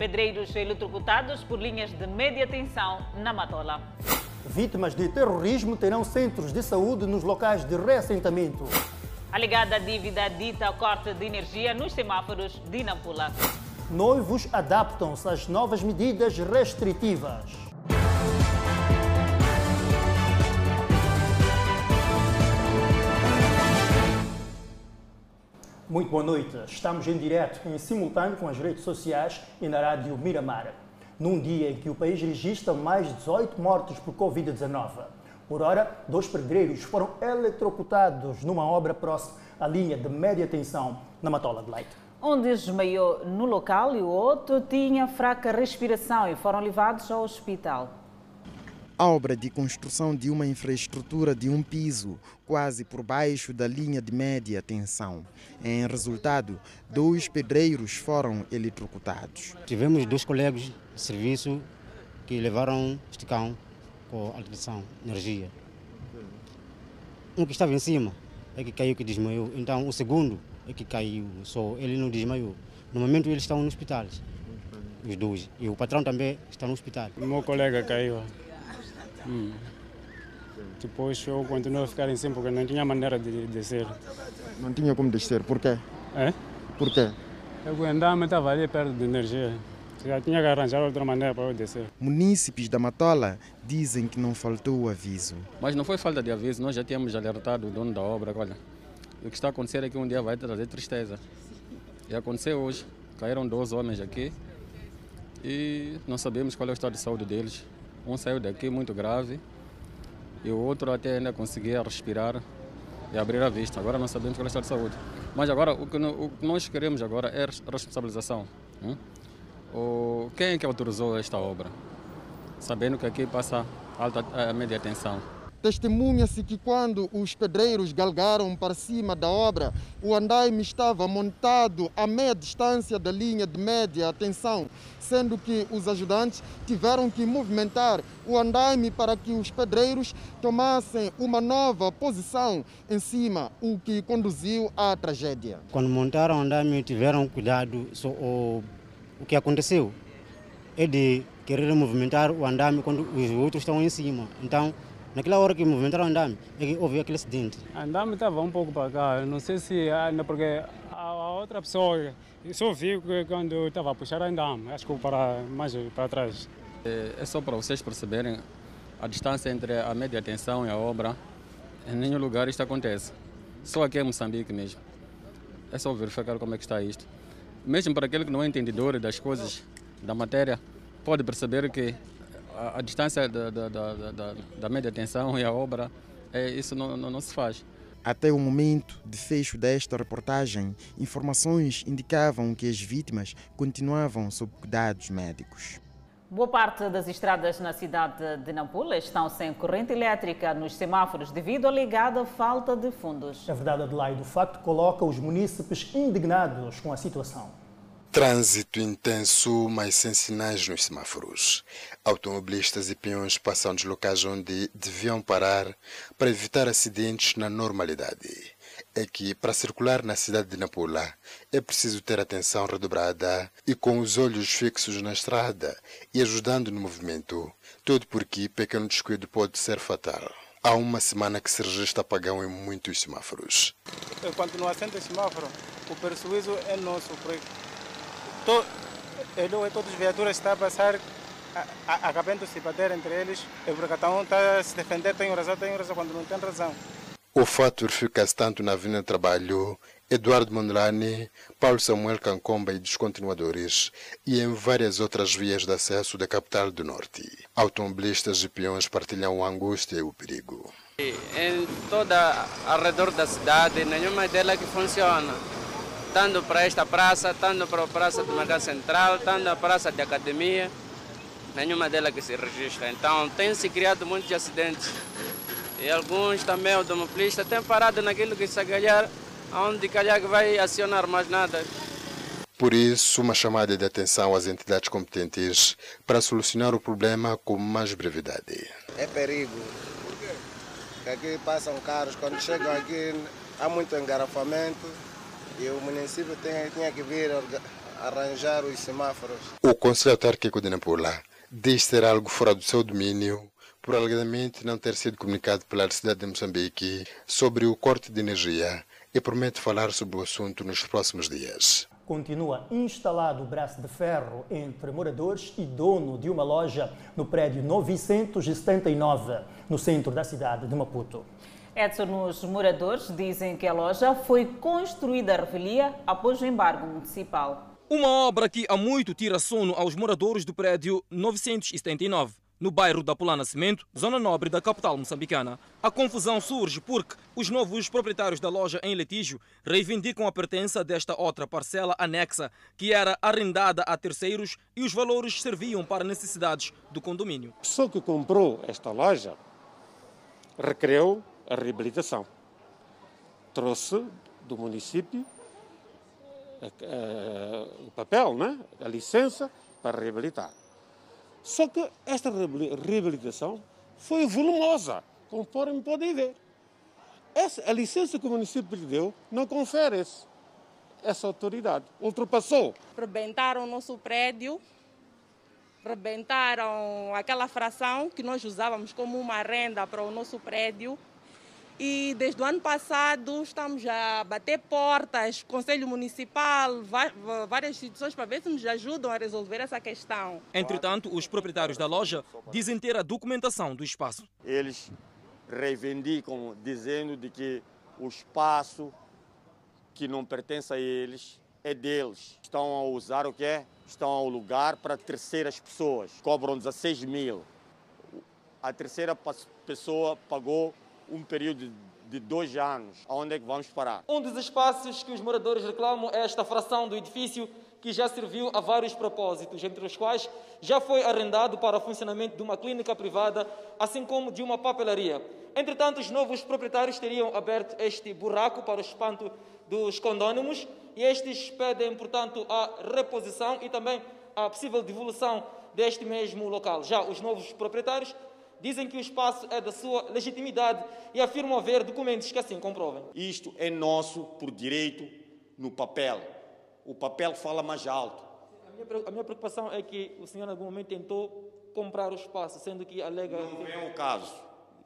Pedreiros eletrocutados por linhas de média tensão na Matola. Vítimas de terrorismo terão centros de saúde nos locais de reassentamento. Alegada dívida dita corte de energia nos semáforos de Nampula. Noivos adaptam-se às novas medidas restritivas. Muito boa noite. Estamos em direto, em simultâneo com as redes sociais e na rádio Miramar. Num dia em que o país registra mais de 18 mortos por Covid-19. Por hora, dois pedreiros foram eletrocutados numa obra próxima à linha de média tensão na Matola de Leite. Um desmaiou no local e o outro tinha fraca respiração e foram levados ao hospital. A obra de construção de uma infraestrutura de um piso, quase por baixo da linha de média tensão. Em resultado, dois pedreiros foram eletrocutados. Tivemos dois colegas de serviço que levaram este cão com alteração de energia. Um que estava em cima é que caiu, que desmaiou. Então o segundo é que caiu, só ele não desmaiou. No momento eles estão no hospital, os dois. E o patrão também está no hospital. O meu colega caiu. Hum. Depois eu continuo a ficar em cima porque não tinha maneira de descer. Não tinha como descer, por quê? É? Por quê? Eu andava, estava ali perto de energia. Já tinha que arranjar outra maneira para eu descer. Munícipes da Matola dizem que não faltou aviso. Mas não foi falta de aviso, nós já tínhamos alertado o dono da obra. Olha, o que está a acontecer é que um dia vai trazer tristeza. E aconteceu hoje. Caíram dois homens aqui e não sabemos qual é o estado de saúde deles. Um saiu daqui muito grave e o outro até ainda conseguia respirar e abrir a vista. Agora não sabemos qual é o estado de saúde. Mas agora o que, o que nós queremos agora é responsabilização. Hum? O, quem é que autorizou esta obra? Sabendo que aqui passa alta a média tensão. Testemunha-se que quando os pedreiros galgaram para cima da obra, o andaime estava montado a meia distância da linha de média tensão, sendo que os ajudantes tiveram que movimentar o andaime para que os pedreiros tomassem uma nova posição em cima, o que conduziu à tragédia. Quando montaram o andaime, tiveram cuidado. So, o, que aconteceu é de querer movimentar o andame quando os outros estão em cima. Então, Naquela hora que movimentaram o andame, é que houve aquele acidente. O andame estava um pouco para cá, não sei se ainda porque a outra pessoa só viu quando estava a puxar o andame, acho que para mais para trás. É só para vocês perceberem a distância entre a média tensão e a obra. Em nenhum lugar isto acontece. Só aqui em Moçambique mesmo. É só verificar como é que está isto. Mesmo para aquele que não é entendedor das coisas, da matéria, pode perceber que a, a distância da, da, da, da, média tensão e a obra, é, isso não, não, não se faz. Até o momento de fecho desta reportagem, informações indicavam que as vítimas continuavam sob cuidados médicos. Boa parte das estradas na cidade de Nampula estão sem corrente elétrica nos semáforos devido à ligada falta de fundos. A verdade, Adelaide, o facto coloca os munícipes indignados com a situação. Trânsito intenso, mas sem sinais nos semáforos. Automobilistas e peões passam dos locais onde deviam parar para evitar acidentes na normalidade. É que, para circular na cidade de Nampula, é preciso ter atenção redobrada e com os olhos fixos na estrada e ajudando no movimento. Tudo porque pequeno descuido pode ser fatal. Há uma semana que se registra apagão em muitos semáforos. Continua sendo semáforo. O prejuízo é nosso, porque to, ele, todas as viaturas estão a passar, acabando de se bater entre eles, e porque cada um está a se defender, tem razão, tem razão, quando não tem razão. O fato verifica-se tanto na Avenida Trabalho, Eduardo Mondlane, Paulo Samuel Cancomba e dos continuadores, e em várias outras vias de acesso da capital do Norte. Automobilistas e peões partilham a angústia e o perigo. Em toda ao redor da cidade, nenhuma delas que funciona tanto para esta praça, tanto para a praça do Mercado Central, tanto a praça de academia, nenhuma delas que se registra. Então tem-se criado muitos acidentes. E alguns também automobilistas têm parado naquilo que se calhar, onde calhar que vai acionar mais nada. Por isso, uma chamada de atenção às entidades competentes para solucionar o problema com mais brevidade. É perigo. Porque aqui passam carros, quando chegam aqui há muito engarrafamento E o município tem, tinha que vir arranjar os semáforos. O Conselho Autárquico de Nampula diz ser algo fora do seu domínio por alegadamente não ter sido comunicado pela cidade de Moçambique sobre o corte de energia e promete falar sobre o assunto nos próximos dias. Continua instalado o braço de ferro entre moradores e dono de uma loja no prédio 979, no centro da cidade de Maputo. Edson, os moradores dizem que a loja foi construída à revelia após o embargo municipal. Uma obra que há muito tira sono aos moradores do prédio 979 no bairro da Pula Nascimento, zona nobre da capital moçambicana. A confusão surge porque os novos proprietários da loja em litígio reivindicam a pertença desta outra parcela anexa, que era arrendada a terceiros e os valores serviam para necessidades do condomínio. A pessoa que comprou esta loja requereu a reabilitação. Trouxe do município o papel, né? a licença para reabilitar. Só que esta reabilitação foi volumosa, conforme podem ver. Essa, a licença que o município lhe deu não confere esse, essa autoridade. Ultrapassou. Rebentaram o nosso prédio, rebentaram aquela fração que nós usávamos como uma renda para o nosso prédio e desde o ano passado estamos a bater portas, Conselho Municipal, várias instituições para ver se nos ajudam a resolver essa questão. Entretanto, os proprietários da loja dizem ter a documentação do espaço. Eles reivindicam dizendo de que o espaço que não pertence a eles é deles. Estão a usar o que Estão a alugar para terceiras pessoas. Cobram 16 mil. A terceira pessoa pagou um período de dois anos. Aonde é que vamos parar? Um dos espaços que os moradores reclamam é esta fração do edifício que já serviu a vários propósitos, entre os quais já foi arrendado para o funcionamento de uma clínica privada, assim como de uma papelaria. Entretanto, os novos proprietários teriam aberto este buraco para o espanto dos condônimos e estes pedem, portanto, a reposição e também a possível devolução deste mesmo local. Já os novos proprietários dizem que o espaço é da sua legitimidade e afirmam haver documentos que assim comprovem. Isto é nosso por direito no papel. O papel fala mais alto. A minha, preocupação é que o senhor em algum momento tentou comprar o espaço, sendo que alega... Não é o caso.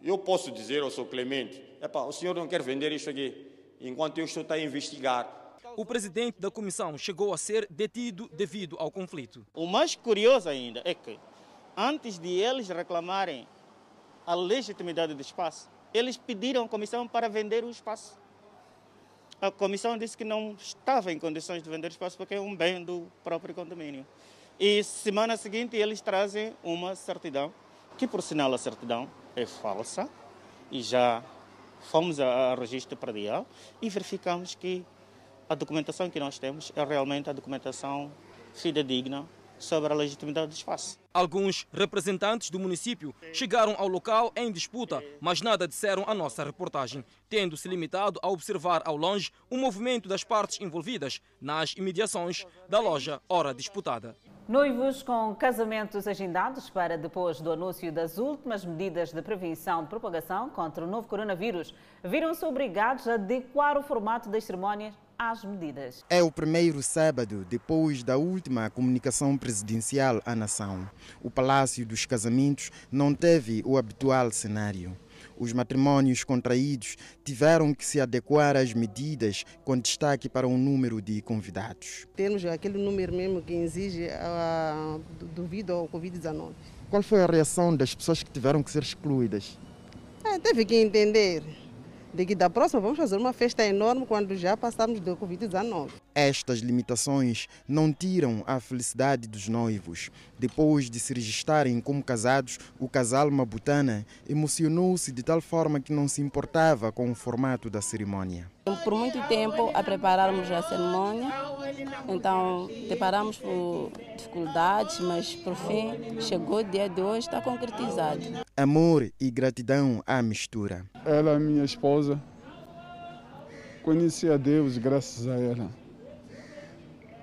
Eu posso dizer ao Sr. Clemente, Epa, o senhor não quer vender isto aqui, enquanto eu estou a investigar. O presidente da comissão chegou a ser detido devido ao conflito. O mais curioso ainda é que, antes de eles reclamarem a legitimidade do espaço, eles pediram à comissão para vender o espaço. A comissão disse que não estava em condições de vender o espaço porque é um bem do próprio condomínio. E semana seguinte eles trazem uma certidão, que por sinal a certidão é falsa, e já fomos ao registro predial e verificamos que a documentação que nós temos é realmente a documentação fidedigna sobre a legitimidade do espaço. Alguns representantes do município chegaram ao local em disputa, mas nada disseram à nossa reportagem, tendo se limitado a observar ao longe o movimento das partes envolvidas nas imediações da loja ora disputada. Noivos com casamentos agendados para depois do anúncio das últimas medidas de prevenção de propagação contra o novo coronavírus viram-se obrigados a adequar o formato das cerimónias às medidas. É o primeiro sábado depois da última comunicação presidencial à nação. O Palácio dos Casamentos não teve o habitual cenário. Os matrimónios contraídos tiveram que se adequar às medidas, com destaque para o número de convidados. Temos aquele número mesmo que exige uh, devido ao Covid-19. Qual foi a reação das pessoas que tiveram que ser excluídas? É, teve que entender Daqui da próxima vamos fazer uma festa enorme quando já passarmos do Covid-19. Estas limitações não tiram a felicidade dos noivos. Depois de se registarem como casados, o casal Mabutana emocionou-se de tal forma que não se importava com o formato da cerimônia. Por muito tempo a prepararmos a cerimônia, então deparamos por dificuldades, mas por fim chegou o dia de hoje, está concretizado. Amor e gratidão à mistura. Ela é minha esposa. Conheci a Deus graças a ela.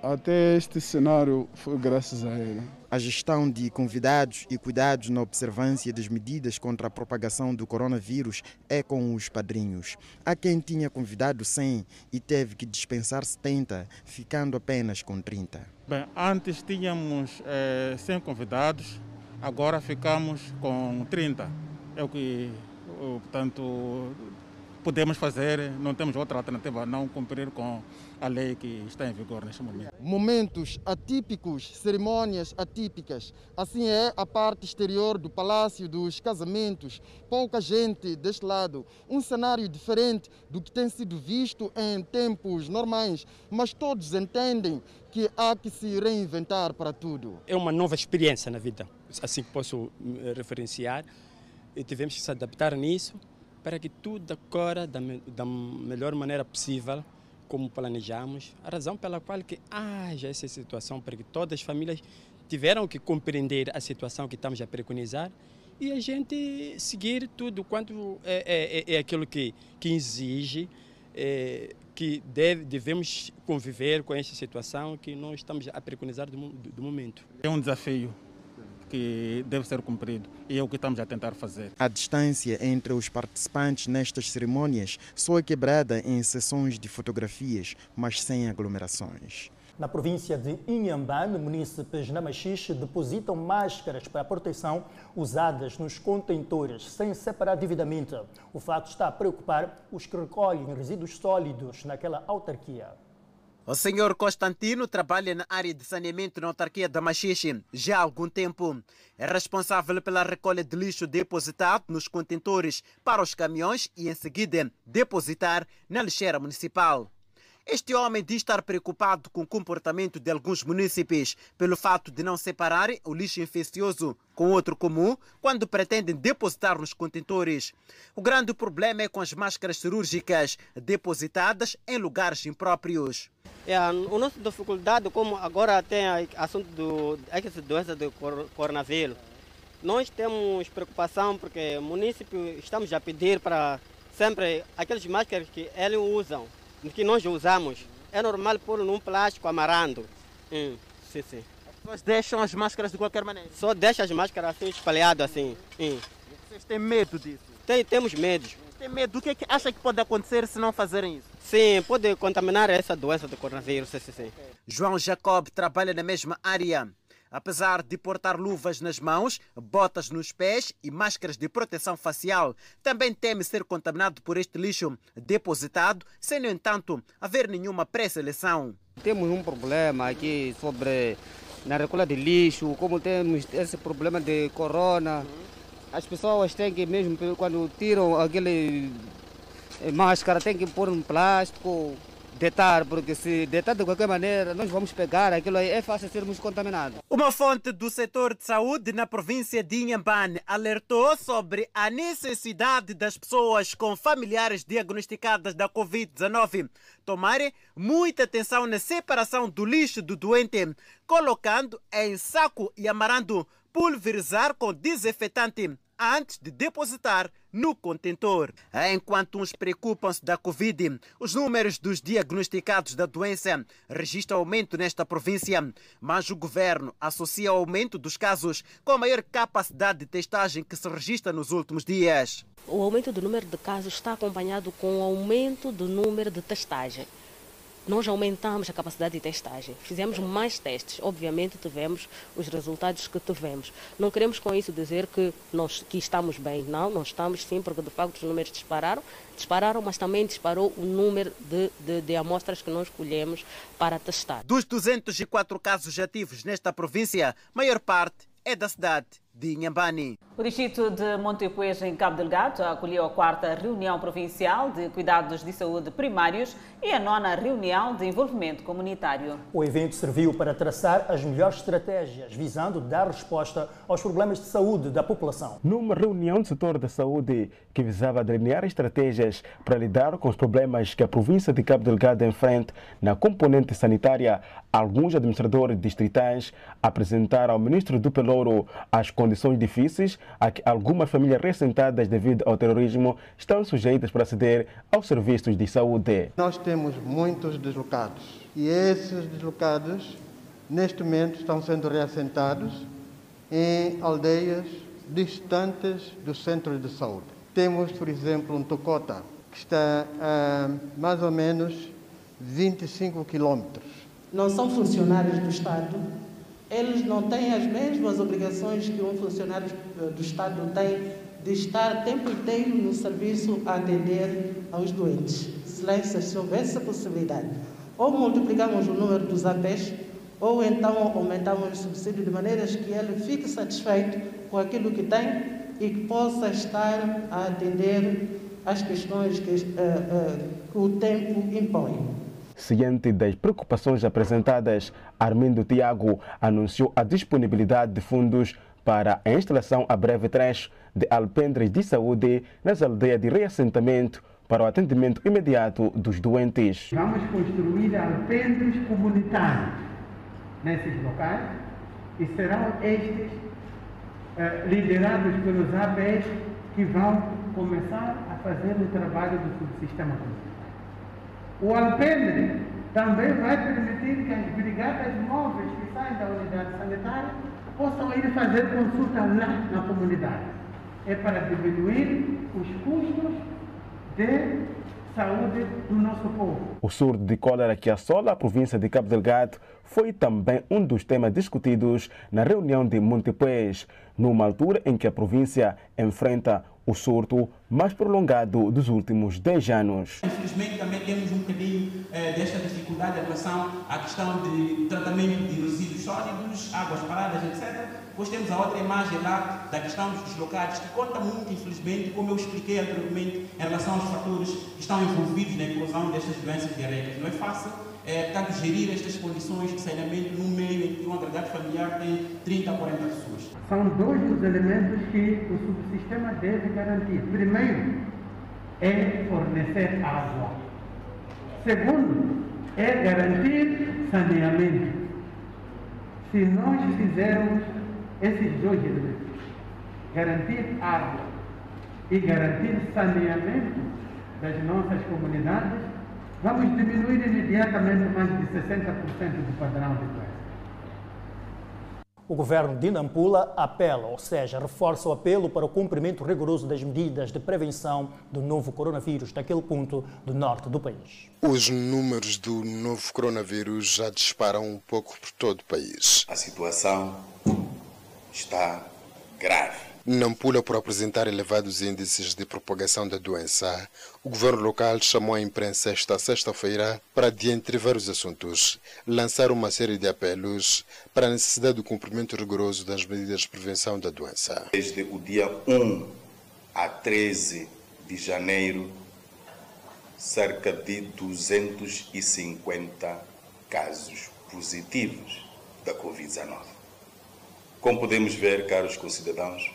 Até este cenário foi graças a ele. A gestão de convidados e cuidados na observância das medidas contra a propagação do coronavírus é com os padrinhos. Há quem tinha convidado 100 e teve que dispensar 70, ficando apenas com 30. Bem, antes tínhamos eh, 100 convidados, agora ficamos com 30. É o que, portanto, podemos fazer, não temos outra alternativa a não cumprir com a lei que está em vigor neste momento. Momentos atípicos, cerimônias atípicas. Assim é a parte exterior do Palácio dos Casamentos. Pouca gente deste lado. Um cenário diferente do que tem sido visto em tempos normais, mas todos entendem que há que se reinventar para tudo. É uma nova experiência na vida, assim que posso referenciar, e tivemos que se adaptar nisso para que tudo ocorra da, da melhor maneira possível, como planejamos. A razão pela qual que haja essa situação, porque todas as famílias tiveram que compreender a situação que estamos a preconizar e a gente seguir tudo quanto é, é, é aquilo que, que exige, é, que deve, devemos conviver com esta situação que nós estamos a preconizar do, do momento. É um desafio que deve ser cumprido e é o que estamos a tentar fazer. A distância entre os participantes nestas cerimônias só é quebrada em sessões de fotografias, mas sem aglomerações. Na província de Inhambane, munícipes na Machixe depositam máscaras para proteção usadas nos contentores, sem separar devidamente. O fato está a preocupar os que recolhem resíduos sólidos naquela autarquia. O senhor Constantino trabalha na área de saneamento na autarquia da Machixe já há algum tempo. É responsável pela recolha de lixo depositado nos contentores para os caminhões e, em seguida, depositar na lixeira municipal. Este homem diz estar preocupado com o comportamento de alguns munícipes pelo fato de não separarem o lixo infeccioso com outro comum quando pretendem depositar nos contentores. O grande problema é com as máscaras cirúrgicas depositadas em lugares impróprios. É, a nossa dificuldade, como agora tem assunto do, essa doença do coronavírus, nós temos preocupação porque o município estamos a pedir para sempre aquelas máscaras que eles usam que nós usamos, é normal pôr num plástico amarrando. Hum, sim, sim. As pessoas deixam as máscaras de qualquer maneira? Só deixam as máscaras assim espalhadas assim. Hum. Vocês têm medo disso? Tem, temos medo. Tem medo? O que, é que acha que pode acontecer se não fazerem isso? Sim, pode contaminar essa doença do coronavírus. Sim, sim, sim. João Jacob trabalha na mesma área. Apesar de portar luvas nas mãos, botas nos pés e máscaras de proteção facial, também teme ser contaminado por este lixo depositado, sem, no entanto, haver nenhuma pré-seleção. Temos um problema aqui sobre na recolha de lixo, como temos esse problema de corona. As pessoas têm que mesmo, quando tiram aquele máscara, têm que pôr um plástico, deitar, porque se deitar de qualquer maneira, nós vamos pegar aquilo aí, é fácil sermos contaminados. Uma fonte do setor de saúde na província de Inhambane alertou sobre a necessidade das pessoas com familiares diagnosticadas da Covid-19 tomarem muita atenção na separação do lixo do doente, colocando em saco e amarrando pulverizar com desinfetante antes de depositar no contentor. Enquanto uns preocupam-se da Covid, os números dos diagnosticados da doença registram aumento nesta província, mas o governo associa o aumento dos casos com a maior capacidade de testagem que se registra nos últimos dias. O aumento do número de casos está acompanhado com o aumento do número de testagem nós aumentamos a capacidade de testagem, fizemos mais testes, obviamente tivemos os resultados que tivemos. Não queremos com isso dizer que nós que estamos bem, não, nós estamos sim, porque de facto os números dispararam, dispararam, mas também disparou o número de, de, de amostras que nós colhemos para testar. Dos 204 casos ativos nesta província, maior parte é da cidade de Inhambane. O distrito de Montepuez, em Cabo Delgado, acolheu a quarta reunião provincial de cuidados de saúde primários e a nona reunião de envolvimento comunitário. O evento serviu para traçar as melhores estratégias, visando dar resposta aos problemas de saúde da população. Numa reunião do setor da saúde que visava delinear estratégias para lidar com os problemas que a província de Cabo Delgado enfrenta na componente sanitária, alguns administradores distritais apresentaram ao ministro do Pelouro as condições condições difíceis a que algumas famílias ressentadas devido ao terrorismo estão sujeitas para aceder aos serviços de saúde. Nós temos muitos deslocados e esses deslocados, neste momento, estão sendo reassentados em aldeias distantes dos centros de saúde. Temos, por exemplo, um Tocota, que está a mais ou menos 25 quilômetros. Não são funcionários do Estado, eles não têm as mesmas obrigações que um funcionário do Estado tem de estar o tempo inteiro no serviço a atender aos doentes. Excelência, se houver essa possibilidade, ou multiplicamos o número dos APs, ou então aumentamos o subsídio de maneiras que ele fique satisfeito com aquilo que tem e que possa estar a atender às questões que, uh, uh, que o tempo impõe. Ciente das preocupações apresentadas, Armindo Tiago anunciou a disponibilidade de fundos para a instalação a breve trecho de alpendres de saúde nas aldeias de reassentamento para o atendimento imediato dos doentes. Vamos construir alpendres comunitários nesses locais e serão estes eh, liderados pelos APs que vão começar a fazer o trabalho do subsistema comunitário. O alpendre também vai permitir que as brigadas móveis que saem da unidade sanitária possam ir fazer consulta lá na comunidade. É para diminuir os custos de saúde do nosso povo. O surto de cólera que assola a província de Cabo Delgado foi também um dos temas discutidos na reunião de Montepuez, numa altura em que a província enfrenta o surto mais prolongado dos últimos 10 anos. Infelizmente também temos um bocadinho eh, desta dificuldade em relação à questão de tratamento de resíduos sólidos, águas paradas, etc. Depois temos a outra imagem lá da questão dos deslocados, que conta muito, infelizmente, como eu expliquei anteriormente, em relação aos fatores que estão envolvidos na inclusão destas doenças diarreicas. Não é fácil é, portanto, gerir estas condições de saneamento num meio em que um agregado familiar tem 30 a 40 pessoas. São dois os elementos que o subsistema deve garantir. Primeiro, é fornecer água. Segundo, é garantir saneamento. Se nós fizermos esses dois elementos, garantir água e garantir saneamento das nossas comunidades, vamos diminuir imediatamente mais de 60% do padrão de doença. O governo de Nampula apela, ou seja, reforça o apelo para o cumprimento rigoroso das medidas de prevenção do novo coronavírus naquele ponto do norte do país. Os números do novo coronavírus já disparam um pouco por todo o país. A situação está grave. Nampula, por apresentar elevados índices de propagação da doença, o governo local chamou a imprensa esta sexta-feira para, dentre vários assuntos, lançar uma série de apelos para a necessidade do cumprimento rigoroso das medidas de prevenção da doença. Desde o dia 1 a 13 de janeiro, cerca de 250 casos positivos da Covid-19. Como podemos ver, caros concidadãos,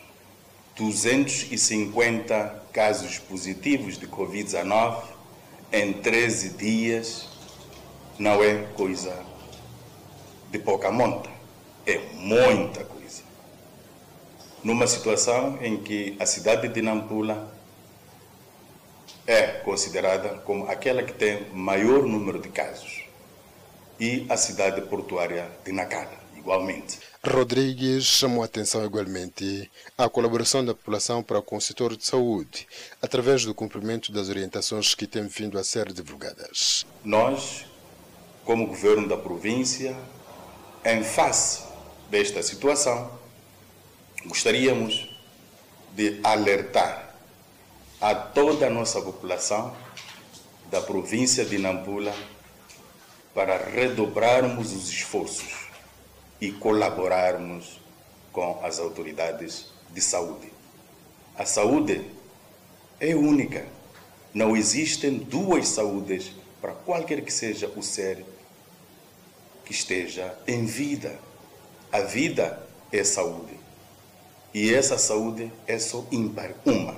250 casos positivos de Covid-19 em 13 dias não é coisa de pouca monta, é muita coisa. Numa situação em que a cidade de Nampula é considerada como aquela que tem maior número de casos e a cidade portuária de Nacala, igualmente. Rodrigues chamou a atenção igualmente à colaboração da população para com o setor de saúde, através do cumprimento das orientações que têm vindo a ser divulgadas. Nós, como governo da província, em face desta situação, gostaríamos de alertar a toda a nossa população da província de Nampula para redobrarmos os esforços e colaborarmos com as autoridades de saúde. A saúde é única. Não existem duas saúdes para qualquer que seja o ser que esteja em vida. A vida é saúde. E essa saúde é só ímpar, uma.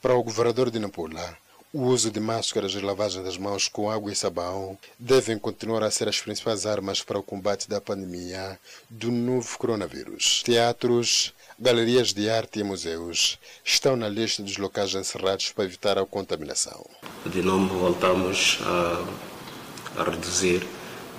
Para o governador de Nampula, o uso de máscaras e lavagem das mãos com água e sabão devem continuar a ser as principais armas para o combate da pandemia do novo coronavírus. Teatros, galerias de arte e museus estão na lista dos locais encerrados para evitar a contaminação. De novo, voltamos a, a reduzir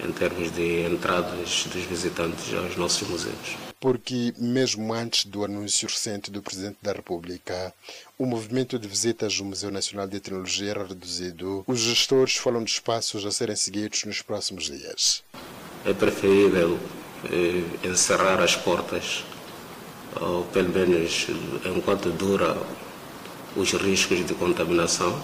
em termos de entradas dos visitantes aos nossos museus. Porque, mesmo antes do anúncio recente do Presidente da República, o movimento de visitas ao Museu Nacional de Tecnologia era reduzido, os gestores falam de espaços a serem seguidos nos próximos dias. É preferível eh, encerrar as portas, ou pelo menos enquanto dura os riscos de contaminação,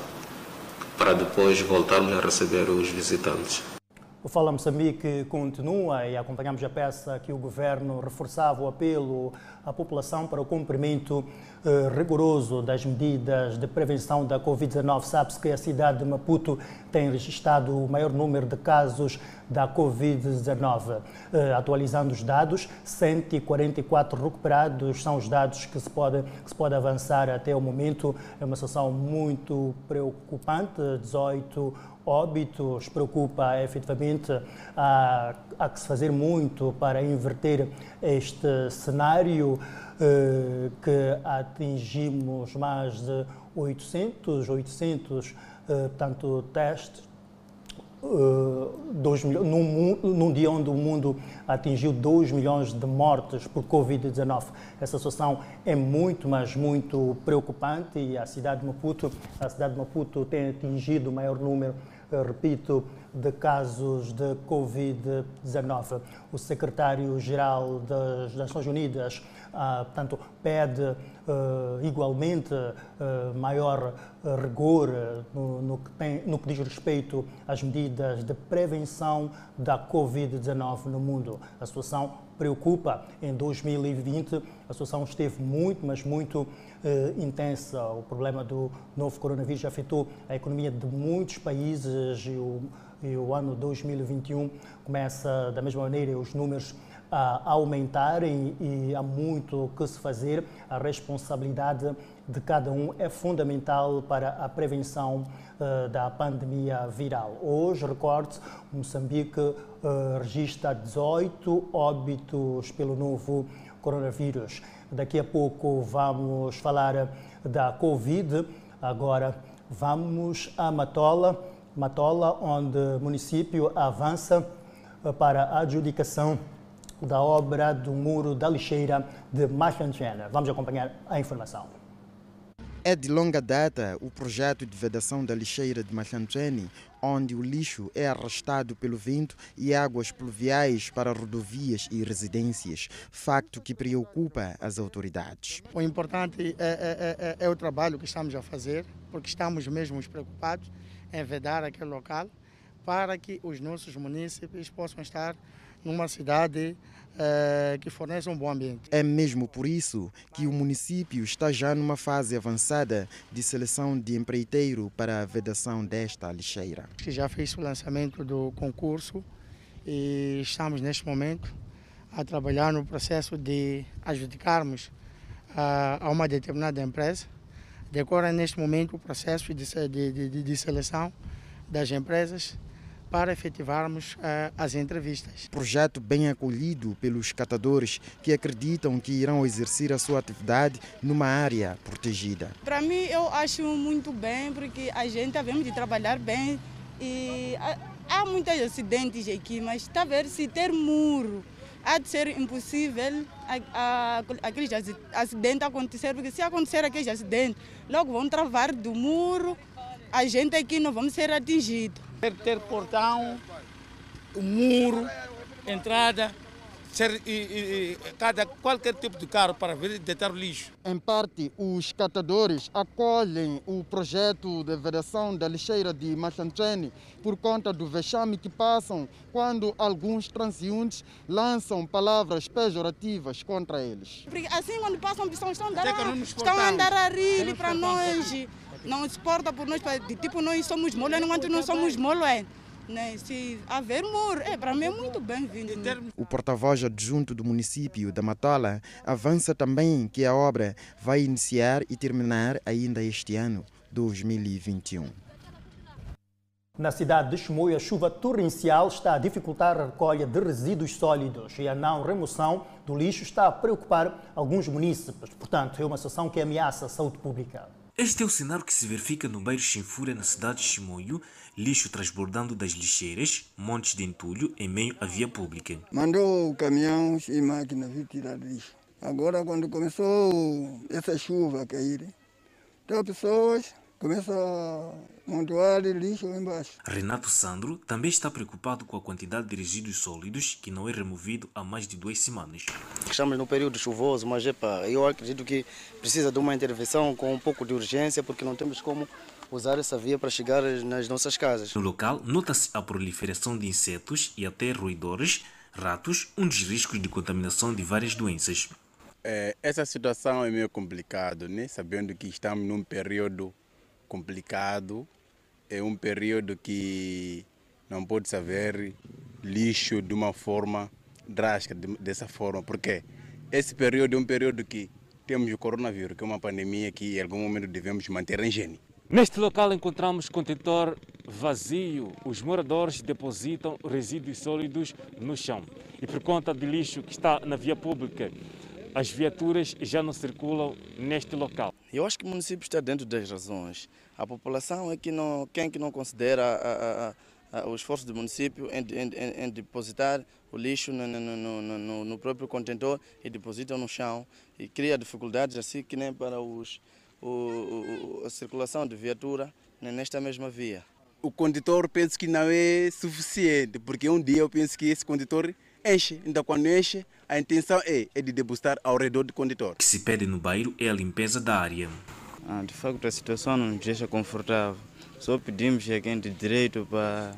para depois voltarmos a receber os visitantes. O Fala Moçambique continua e acompanhamos a peça que o governo reforçava o apelo à população para o cumprimento eh, rigoroso das medidas de prevenção da Covid-19. Sabe-se que a cidade de Maputo tem registrado o maior número de casos da Covid-19. Eh, atualizando os dados, 144 recuperados são os dados que se, pode, que se pode avançar até o momento. É uma situação muito preocupante. 18 óbitos preocupa efetivamente. Há, há que se fazer muito para inverter este cenário eh, que atingimos mais de 800, 800 eh, portanto, testes Uh, dois, num, num, dia onde o mundo atingiu 2 milhões de mortes por Covid-19. Essa situação é muito, mas muito preocupante e a cidade de Maputo, a cidade de Maputo tem atingido o maior número repito, de casos de Covid-19. O secretário-geral das Nações Unidas, ah, portanto, pede ah, igualmente ah, maior rigor no, no, que tem, no que diz respeito às medidas de prevenção da Covid-19 no mundo. A situação preocupa. Em 2020, a situação esteve muito, mas muito eh, intensa. O problema do novo coronavírus afetou a economia de muitos países e o, e o ano 2021 começa da mesma maneira, os números a aumentarem e há muito que se fazer. A responsabilidade de cada um é fundamental para a prevenção da pandemia viral. Hoje, recorde Moçambique uh, registra 18 óbitos pelo novo coronavírus. Daqui a pouco vamos falar da Covid. Agora vamos a Matola, Matola, onde o município avança para a adjudicação da obra do Muro da Lixeira de Machanchena. Vamos acompanhar a informação. É de longa data o projeto de vedação da lixeira de Machanchene, onde o lixo é arrastado pelo vento e águas pluviais para rodovias e residências, facto que preocupa as autoridades. O importante é, é, é, é o trabalho que estamos a fazer, porque estamos mesmo preocupados em vedar aquele local para que os nossos municípios possam estar numa cidade que fornece um bom ambiente. É mesmo por isso que o município está já numa fase avançada de seleção de empreiteiro para a vedação desta lixeira. Já fez o lançamento do concurso e estamos neste momento a trabalhar no processo de adjudicarmos a, a uma determinada empresa. Decorre neste momento o processo de, de, de, de seleção das empresas para efetivarmos uh, as entrevistas. Projeto bem acolhido pelos catadores que acreditam que irão exercer a sua atividade numa área protegida. Para mim, eu acho muito bem, porque a gente havemos de trabalhar bem e há, há muitos acidentes aqui, mas está a ver se ter muro há de ser impossível aqueles acidentes acontecer, porque se acontecer aqueles acidentes, logo vão travar do muro, a gente aqui não vamos ser atingidos. Ter, ter portão, um muro, entrada, ser, e, e, cada, qualquer tipo de carro para deitar lixo. Em parte, os catadores acolhem o projeto de vedação da lixeira de Machantrene por conta do vexame que passam quando alguns transeuntes lançam palavras pejorativas contra eles. Assim, quando passam, estão, estão, a, estão a andar a rir para nós não se porta por nós, de tipo nós somos mole, enquanto não somos mole, é. Né? Se haver muro, é, para mim é muito bem-vindo. Né? O porta-voz adjunto do município da Matola avança também que a obra vai iniciar e terminar ainda este ano, 2021. Na cidade de Chimoio, a chuva torrencial está a dificultar a recolha de resíduos sólidos e a não remoção do lixo está a preocupar alguns munícipes. Portanto, é uma situação que ameaça a saúde pública. Este é o cenário que se verifica no bairro Chinfura, na cidade de Chimoio, lixo transbordando das lixeiras, montes de entulho em meio à via pública. Mandou caminhões e máquinas vir tirar lixo. Agora, quando começou essa chuva a cair, então pessoas começam a montoar lixo embaixo. Renato Sandro também está preocupado com a quantidade de resíduos sólidos que não é removido há mais de duas semanas. Estamos no período chuvoso, mas epa, eu acredito que precisa de uma intervenção com um pouco de urgência, porque não temos como usar essa via para chegar nas nossas casas. No local, nota-se a proliferação de insetos e até roedores, ratos, um dos riscos de contaminação de várias doenças. É, essa situação é meio complicado, né? sabendo que estamos num período complicado, é um período que não pode haver lixo de uma forma drástica, dessa forma, porque esse período é um período que temos o coronavírus, que é uma pandemia que em algum momento devemos manter em higiene. Neste local encontramos contentor vazio. Os moradores depositam resíduos sólidos no chão. E por conta do lixo que está na via pública, as viaturas já não circulam neste local. Eu acho que o município está dentro das razões. A população é que não, quem que não considera a, a, o esforço do município em, em, em depositar o lixo no, no, no, no, próprio contentor e deposita no chão e cria dificuldades assim que nem para os, o, o, a circulação de viatura nesta mesma via. O condutor penso que não é suficiente, porque um dia eu penso que esse condutor enche. Então, quando enche, a intenção é, é de depositar ao redor do condutor. O que se pede no bairro é a limpeza da área. Ah, de facto, a situação não nos deixa confortável. Só pedimos a quem de direito para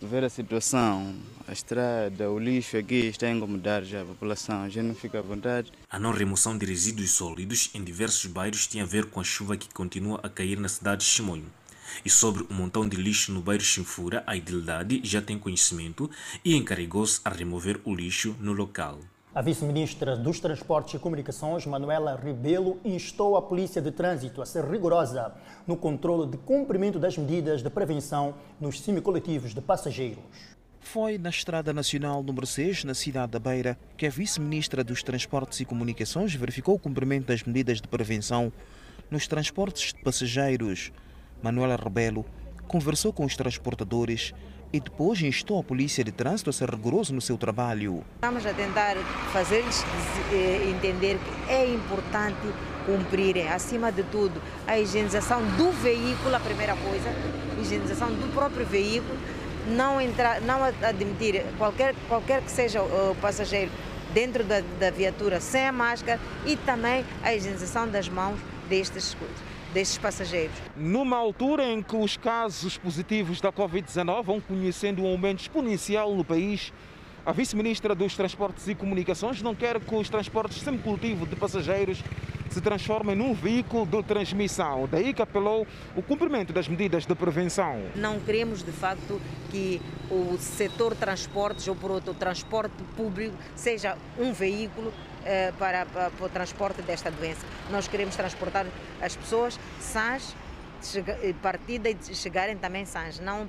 ver a situação. A estrada, o lixo aqui está a incomodar já a população. A gente não fica à vontade. A não remoção de resíduos sólidos em diversos bairros tem a ver com a chuva que continua a cair na cidade de Chimonho. E sobre o montão de lixo no bairro Chinfura, a Idildade já tem conhecimento e encarregou-se a remover o lixo no local. A vice-ministra dos Transportes e Comunicações, Manuela Rebelo, instou a Polícia de Trânsito a ser rigorosa no controle de cumprimento das medidas de prevenção nos semicoletivos de passageiros. Foi na Estrada Nacional número 6, na cidade da Beira, que a vice-ministra dos Transportes e Comunicações verificou o cumprimento das medidas de prevenção nos transportes de passageiros. Manuela Rebelo conversou com os transportadores e depois instou a polícia de trânsito a ser rigoroso no seu trabalho. Estamos a tentar fazer-lhes eh, entender que é importante cumprirem, acima de tudo, a higienização do veículo, a primeira coisa, a higienização do próprio veículo, não, entrar, não admitir qualquer, qualquer que seja o passageiro dentro da, da viatura sem a máscara e também a higienização das mãos destes coisas destes passageiros. Numa altura em que os casos positivos da Covid-19 vão conhecendo um aumento exponencial no país, a vice-ministra dos Transportes e Comunicações não quer que os transportes sem cultivo de passageiros se transformem num veículo de transmissão. Daí que apelou o cumprimento das medidas de prevenção. Não queremos, de facto, que o setor transportes ou, por outro, o transporte público seja um veículo para, para, para o transporte desta doença. Nós queremos transportar as pessoas sãs, partida e chegarem também sãs, não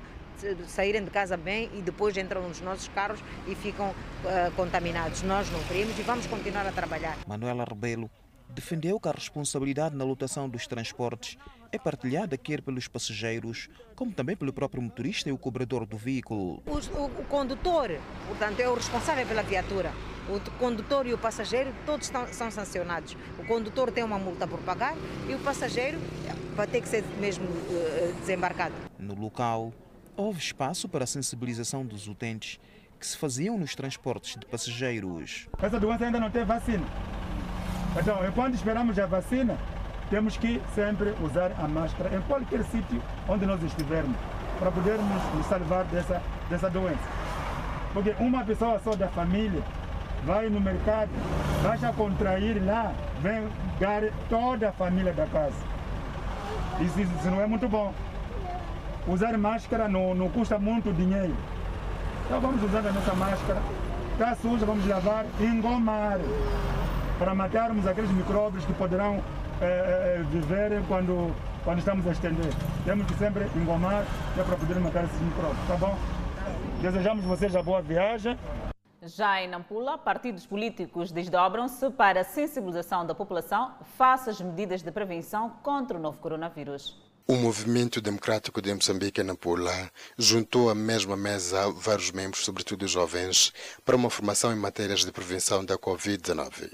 saírem de casa bem e depois entram nos nossos carros e ficam uh, contaminados. Nós não queremos e vamos continuar a trabalhar. Manuela Rebelo defendeu que a responsabilidade na lotação dos transportes é partilhada quer pelos passageiros, como também pelo próprio motorista e o cobrador do veículo. O, o, o condutor, portanto, é o responsável pela viatura. O condutor e o passageiro todos estão, são sancionados. O condutor tem uma multa por pagar e o passageiro vai ter que ser mesmo uh, desembarcado. No local, houve espaço para a sensibilização dos utentes que se faziam nos transportes de passageiros. Essa doença ainda não tem vacina. Então, enquanto esperamos a vacina, temos que sempre usar a máscara em qualquer sítio onde nós estivermos, para podermos nos salvar dessa, dessa doença. Porque uma pessoa só da família vai no mercado, basta contrair lá, vem gar toda a família da casa. Isso, isso não é muito bom. Usar máscara não, não custa muito dinheiro. Então vamos usar a nossa máscara. Está suja, vamos lavar engomar para matarmos aqueles micróbios que poderão é, é, viver quando, quando estamos a estender. temos que sempre engomar é para poder matar esses micróbios, tá bom? Desejamos vocês a boa viagem. Já em Nampula, partidos políticos desdobram-se para a sensibilização da população face às medidas de prevenção contra o novo coronavírus. O Movimento Democrático de Moçambique, Nampula, juntou à mesma mesa vários membros, sobretudo jovens, para uma formação em matérias de prevenção da Covid-19.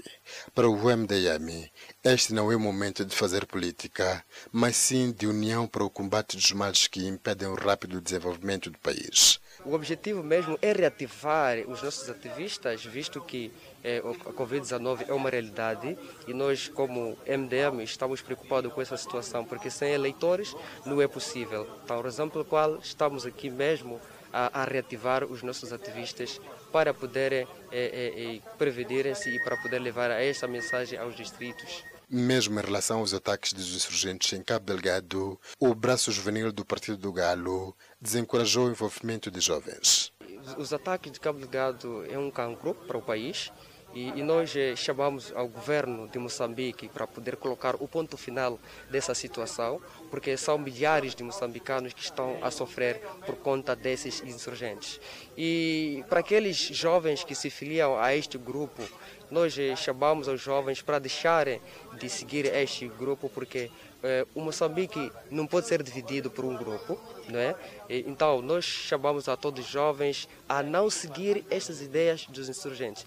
Para o MDM, este não é o momento de fazer política, mas sim de união para o combate dos males que impedem o rápido desenvolvimento do país. O objetivo mesmo é reativar os nossos ativistas, visto que eh, a Covid-19 é uma realidade e nós, como MDM, estamos preocupados com essa situação, porque sem eleitores não é possível. Então, razão pela qual estamos aqui mesmo a, a reativar os nossos ativistas para poderem eh, eh, prevenirem-se e para poder levar esta mensagem aos distritos. Mesmo em relação aos ataques dos insurgentes em Cabo Delgado, o braço juvenil do Partido do Galo desencorajou o envolvimento de jovens. Os ataques de Cabo Delgado é um cancro para o país e, e nós eh, chamamos ao governo de Moçambique para poder colocar o ponto final dessa situação, porque são milhares de moçambicanos que estão a sofrer por conta desses insurgentes. E para aqueles jovens que se filiam a este grupo, nós eh, chamamos aos jovens para deixarem de seguir este grupo, porque eh, o Moçambique não pode ser dividido por um grupo, não é? Então, nós chamamos a todos os jovens a não seguir estas ideias dos insurgentes.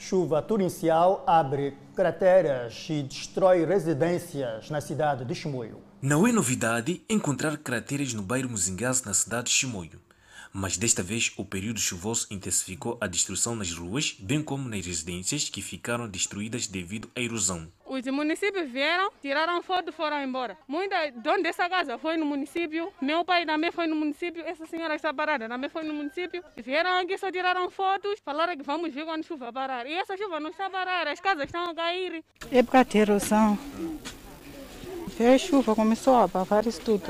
Chuva torrencial abre crateras e destrói residências na cidade de Chimoio. Não é novidade encontrar crateras no bairro Muzingaze, na cidade de Chimoio. Mas desta vez o período chuvoso intensificou a destruição nas ruas, bem como nas residências que ficaram destruídas devido à erosão. Os municípios vieram, tiraram foto e foram embora. Muita dona dessa casa foi no município, meu pai também foi no município, essa senhora está parada também foi no município. Vieram aqui, só tiraram fotos, falaram que vamos ver quando a chuva parar. E essa chuva não está a parar, as casas estão a cair. Época de erosão. Veio a chuva, começou a abavar isso tudo.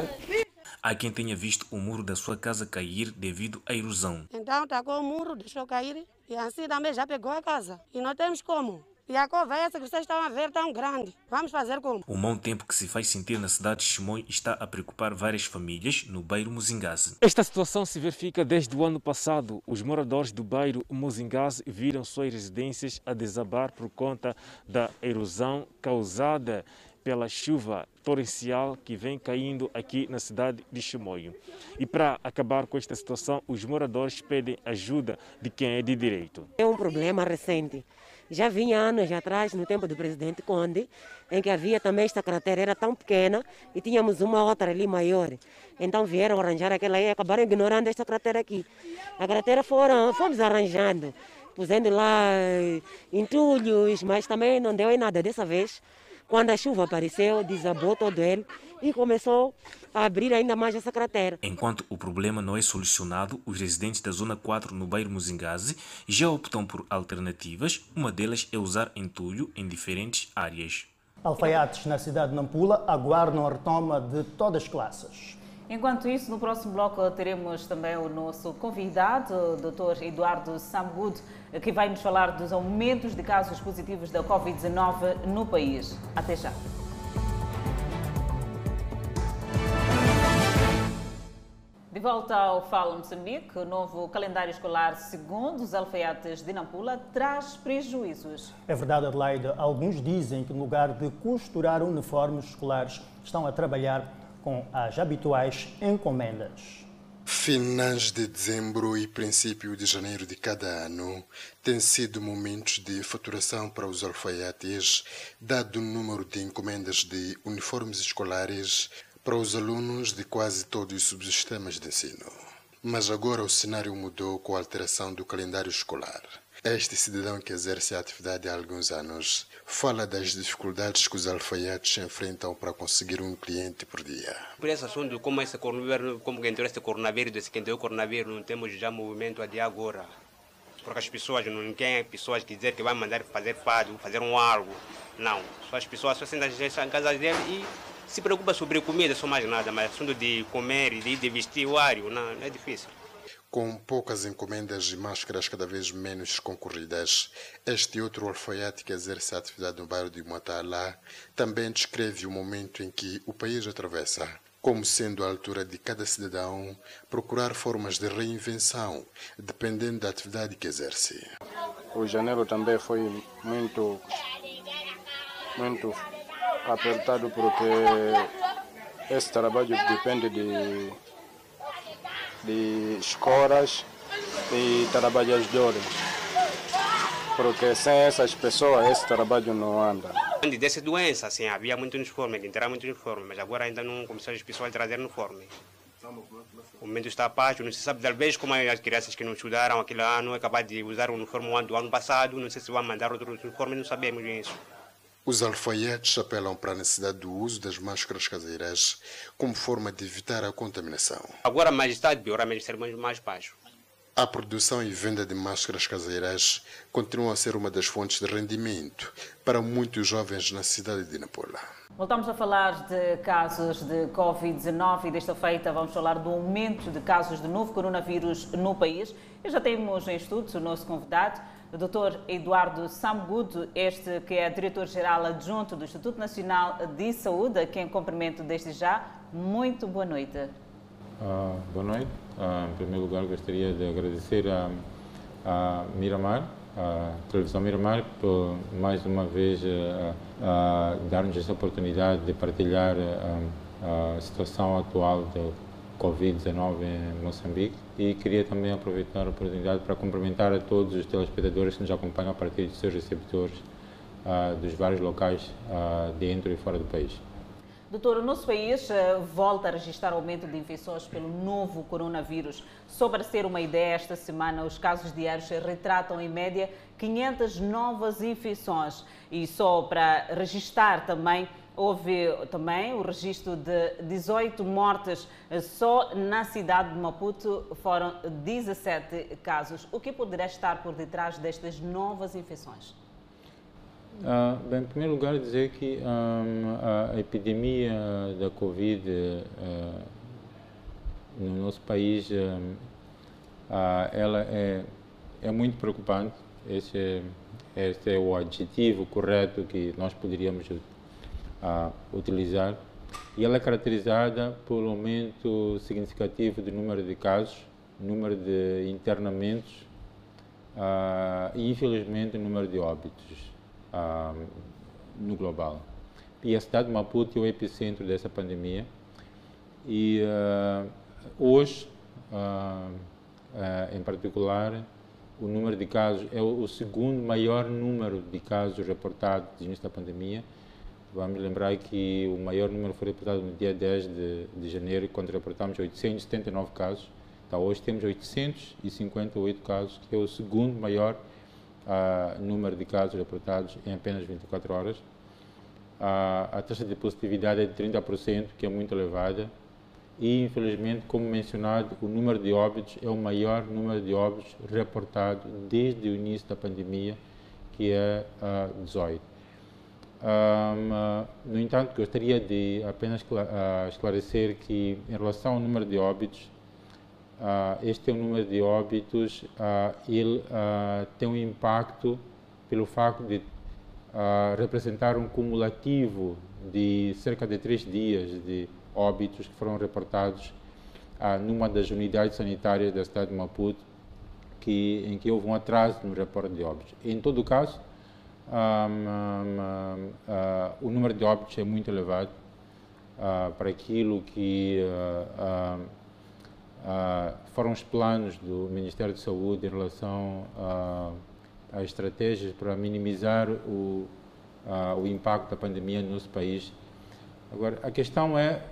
Há quem tenha visto o muro da sua casa cair devido à erosão. Então tacou o muro, deixou cair e assim também já pegou a casa. E não temos como. E a cova essa que vocês estão a ver tão grande. Vamos fazer como? O mau tempo que se faz sentir na cidade de Chimoio está a preocupar várias famílias no bairro Muzingaze. Esta situação se verifica desde o ano passado. Os moradores do bairro Muzingaze viram suas residências a desabar por conta da erosão causada pela chuva torrencial que vem caindo aqui na cidade de Chimoio. E para acabar com esta situação, os moradores pedem ajuda de quem é de direito. É um problema recente. Já vinha anos atrás, no tempo do presidente Conde, em que havia também esta cratera, era tão pequena e tínhamos uma outra ali maior. Então vieram arranjar aquela e acabaram ignorando esta cratera aqui. A cratera foram, fomos arranjando, pusendo lá entulhos, mas também não deu em nada dessa vez. Quando a chuva apareceu, desabou todo ele e começou a abrir ainda mais essa cratera. Enquanto o problema não é solucionado, os residentes da Zona 4 no bairro Muzingaze já optam por alternativas. Uma delas é usar entulho em diferentes áreas. Alfaiates na cidade de Nampula aguardam a retoma de todas as classes. Enquanto isso, no próximo bloco teremos também o nosso convidado, o Dr. Eduardo Samgud, que vai nos falar dos aumentos de casos positivos da Covid-19 no país. Até já. De volta ao Fala Moçambique, o novo calendário escolar, segundo os alfaiates de Nampula, traz prejuízos. É verdade, Adelaide. Alguns dizem que, no lugar de costurar uniformes escolares, estão a trabalhar com as habituais encomendas. Finais de dezembro e princípio de janeiro de cada ano têm sido momentos de faturação para os alfaiates, dado o número de encomendas de uniformes escolares para os alunos de quase todos os subsistemas de ensino. Mas agora o cenário mudou com a alteração do calendário escolar. Este cidadão que exerce a atividade há alguns anos fala das dificuldades que os alfaiates enfrentam para conseguir um cliente por dia. Por esse assunto, como esse coronavírus, como entrou esse coronavírus, que entrou o coronavírus, não temos já movimento até agora. Porque as pessoas não querem pessoas que dizer que vai mandar fazer fado, fazer um algo. Não. Só as pessoas só sentam em casa dele e se preocupa sobre comida, só mais nada, mas assunto de comer e de vestuário, não, não é difícil. Com poucas encomendas e máscaras cada vez menos concorridas, este outro alfaiate que exerce a atividade no bairro de Matala também descreve o momento em que o país atravessa como sendo a altura de cada cidadão procurar formas de reinvenção, dependendo da atividade que exerce. O janeiro também foi muito, muito apertado porque esse trabalho depende de, de escolas e trabalhadores. Porque sem essas pessoas esse trabalho não anda. Antes dessa doença, assim, havia muito uniforme, de entrar muito uniforme, mas agora ainda não começaram as pessoas a trazer uniforme. O momento está abaixo, não se sabe talvez como as crianças que não estudaram aquele ano, é capaz de usar o uniforme do ano passado, não sei se vão mandar outro uniforme, não sabemos isso. Os alfaiates apelam para a necessidade do uso das máscaras caseiras como forma de evitar a contaminação. Agora mais está de pior, mas sermos mais baixo. A produção e venda de máscaras caseiras continuam a ser uma das fontes de rendimento para muitos jovens na cidade de Napola. Voltamos a falar de casos de Covid-19 e desta feita vamos falar do aumento de casos de novo coronavírus no país. E já temos em estudos o nosso convidado, o Dr. Eduardo Samgudo, este que é diretor-geral adjunto do Instituto Nacional de Saúde, a quem cumprimento desde já. Muito boa noite. Uh, boa noite. Uh, em primeiro lugar, gostaria de agradecer a, a Miramar, a televisão Miramar, por mais uma vez uh, dar-nos essa oportunidade de partilhar a situação atual do Covid-19 em Moçambique e queria também aproveitar a oportunidade para cumprimentar a todos os telespectadores que nos acompanham a partir dos seus receptores dos vários locais dentro e fora do país. Doutor, o nosso país uh, volta a registrar aumento de infecções pelo novo coronavírus. Só para ser uma ideia, esta semana os casos diários retratam em média 500 novas infecções. E só para registrar também, houve também o registro de 18 mortes. Só na cidade de Maputo foram 17 casos. O que poderá estar por detrás destas novas infecções? Uh, bem, em primeiro lugar, dizer que um, a epidemia da Covid uh, no nosso país uh, ela é, é muito preocupante. Esse é, este é o adjetivo correto que nós poderíamos utilizar. E ela é caracterizada um aumento significativo do número de casos, número de internamentos e, infelizmente, o número de óbitos ah, no global. E a cidade de Maputo é o epicentro dessa pandemia. E uh, hoje, uh, uh, em particular, o número de casos é o, segundo maior número de casos reportados desde pandemia. Vamos lembrar que o maior número foi reportado no dia 10 de, de janeiro, quando reportamos 879 casos. Então, hoje temos 858 casos, que é o segundo maior uh, número de casos reportados em apenas 24 horas. Uh, a taxa de positividade é de 30%, que é muito elevada. E, infelizmente, como mencionado, o número de óbitos é o maior número de óbitos reportado desde o início da pandemia, que é uh, 18. Um, no entanto, gostaria de apenas esclarecer que, em relação ao número de óbitos, uh, este é o número de óbitos, uh, ele uh, tem um impacto pelo facto de representar um cumulativo de cerca de três dias de óbitos que foram reportados numa das unidades sanitárias da cidade de Maputo, que, em que houve um atraso no reporte de óbitos. Em todo o caso, um, um, o número de óbitos é muito elevado para aquilo que ah, foram os planos do Ministério da Saúde em relação a, a estratégias para minimizar o, ah, o impacto da pandemia no nosso país. Agora, a questão é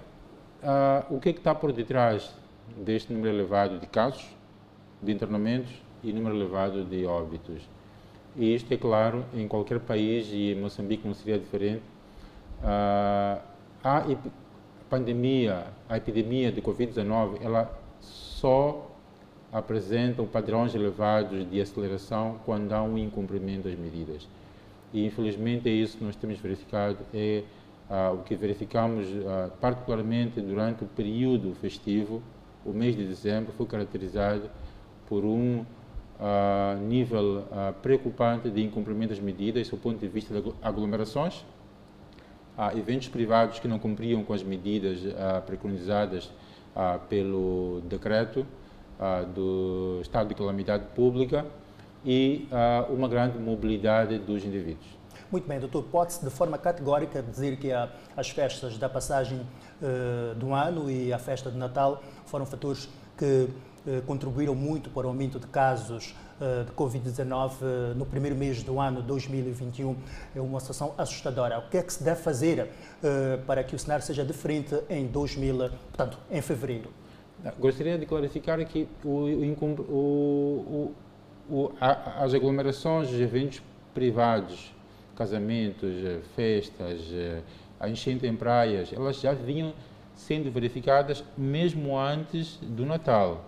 o que, é que está por detrás deste número elevado de casos, de internamentos e número elevado de óbitos. E isto é claro em qualquer país e em Moçambique não seria diferente. a pandemia, a epidemia de Covid-19, ela só apresentam padrões elevados de aceleração quando há um incumprimento das medidas. E infelizmente é isso que nós temos verificado, é ah, o que verificamos ah, particularmente durante o período festivo, o mês de dezembro foi caracterizado por um nível preocupante de incumprimento das medidas do ponto de vista de aglomerações, ah, eventos privados que não cumpriam com as medidas ah, preconizadas pelo decreto do estado de calamidade pública e uma grande mobilidade dos indivíduos. Muito bem, doutor. Pode-se de forma categórica dizer que a, as festas da passagem uh, do ano e a festa de Natal foram fatores que uh, contribuíram muito para o aumento de casos uh, de Covid-19 no primeiro mês do ano 2021. É uma situação assustadora. O que é que se deve fazer para que o cenário seja diferente em 2000, portanto, em fevereiro? Gostaria de clarificar que o, o, o, as aglomerações, os eventos privados casamentos, eh, festas, eh, a enchente em praias, elas já vinham sendo verificadas mesmo antes do Natal.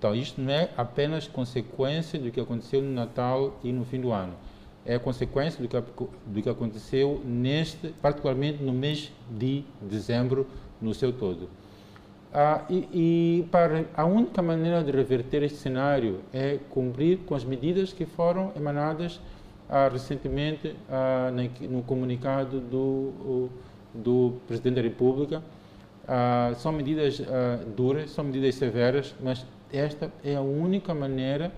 Então, isto não é apenas consequência do que aconteceu no Natal e no fim do ano. É consequência do que, do que aconteceu neste, particularmente no mês de dezembro, no seu todo. Ah, e, e, para a única maneira de reverter este cenário é cumprir com as medidas que foram emanadas ah, recentemente ah, no comunicado do, do Presidente da República. Ah, são medidas duras, são medidas severas, mas esta é a única maneira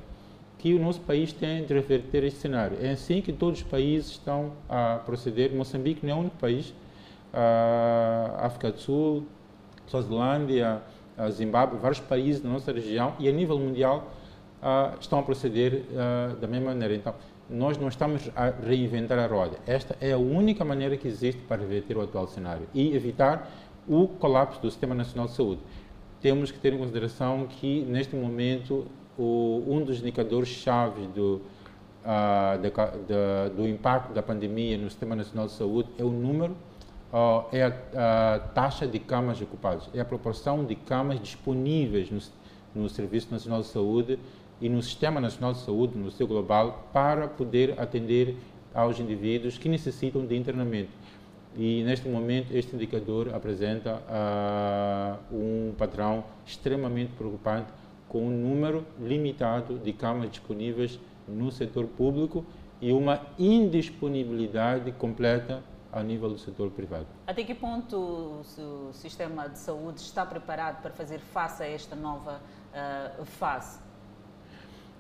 que o nosso país tem de reverter este cenário. É assim que todos os países estão a proceder. Moçambique não é o único país. A África do Sul, Suazilândia, Zimbábue, vários países da nossa região e a nível mundial estão a proceder da mesma maneira. Então, nós não estamos a reinventar a roda. Esta é a única maneira que existe para reverter o atual cenário e evitar o colapso do Sistema Nacional de Saúde. Temos que ter em consideração que, neste momento, o, um dos indicadores-chave do, uh, do impacto da pandemia no Sistema Nacional de Saúde é o número, uh, é a, a, taxa de camas ocupadas, é a proporção de camas disponíveis no, no Serviço Nacional de Saúde e no Sistema Nacional de Saúde, no seu global, para poder atender aos indivíduos que necessitam de internamento. E neste momento este indicador apresenta uh, um padrão extremamente preocupante, com um número limitado de camas disponíveis no setor público e uma indisponibilidade completa a nível do setor privado. Até que ponto o sistema de saúde está preparado para fazer face a esta nova uh, fase?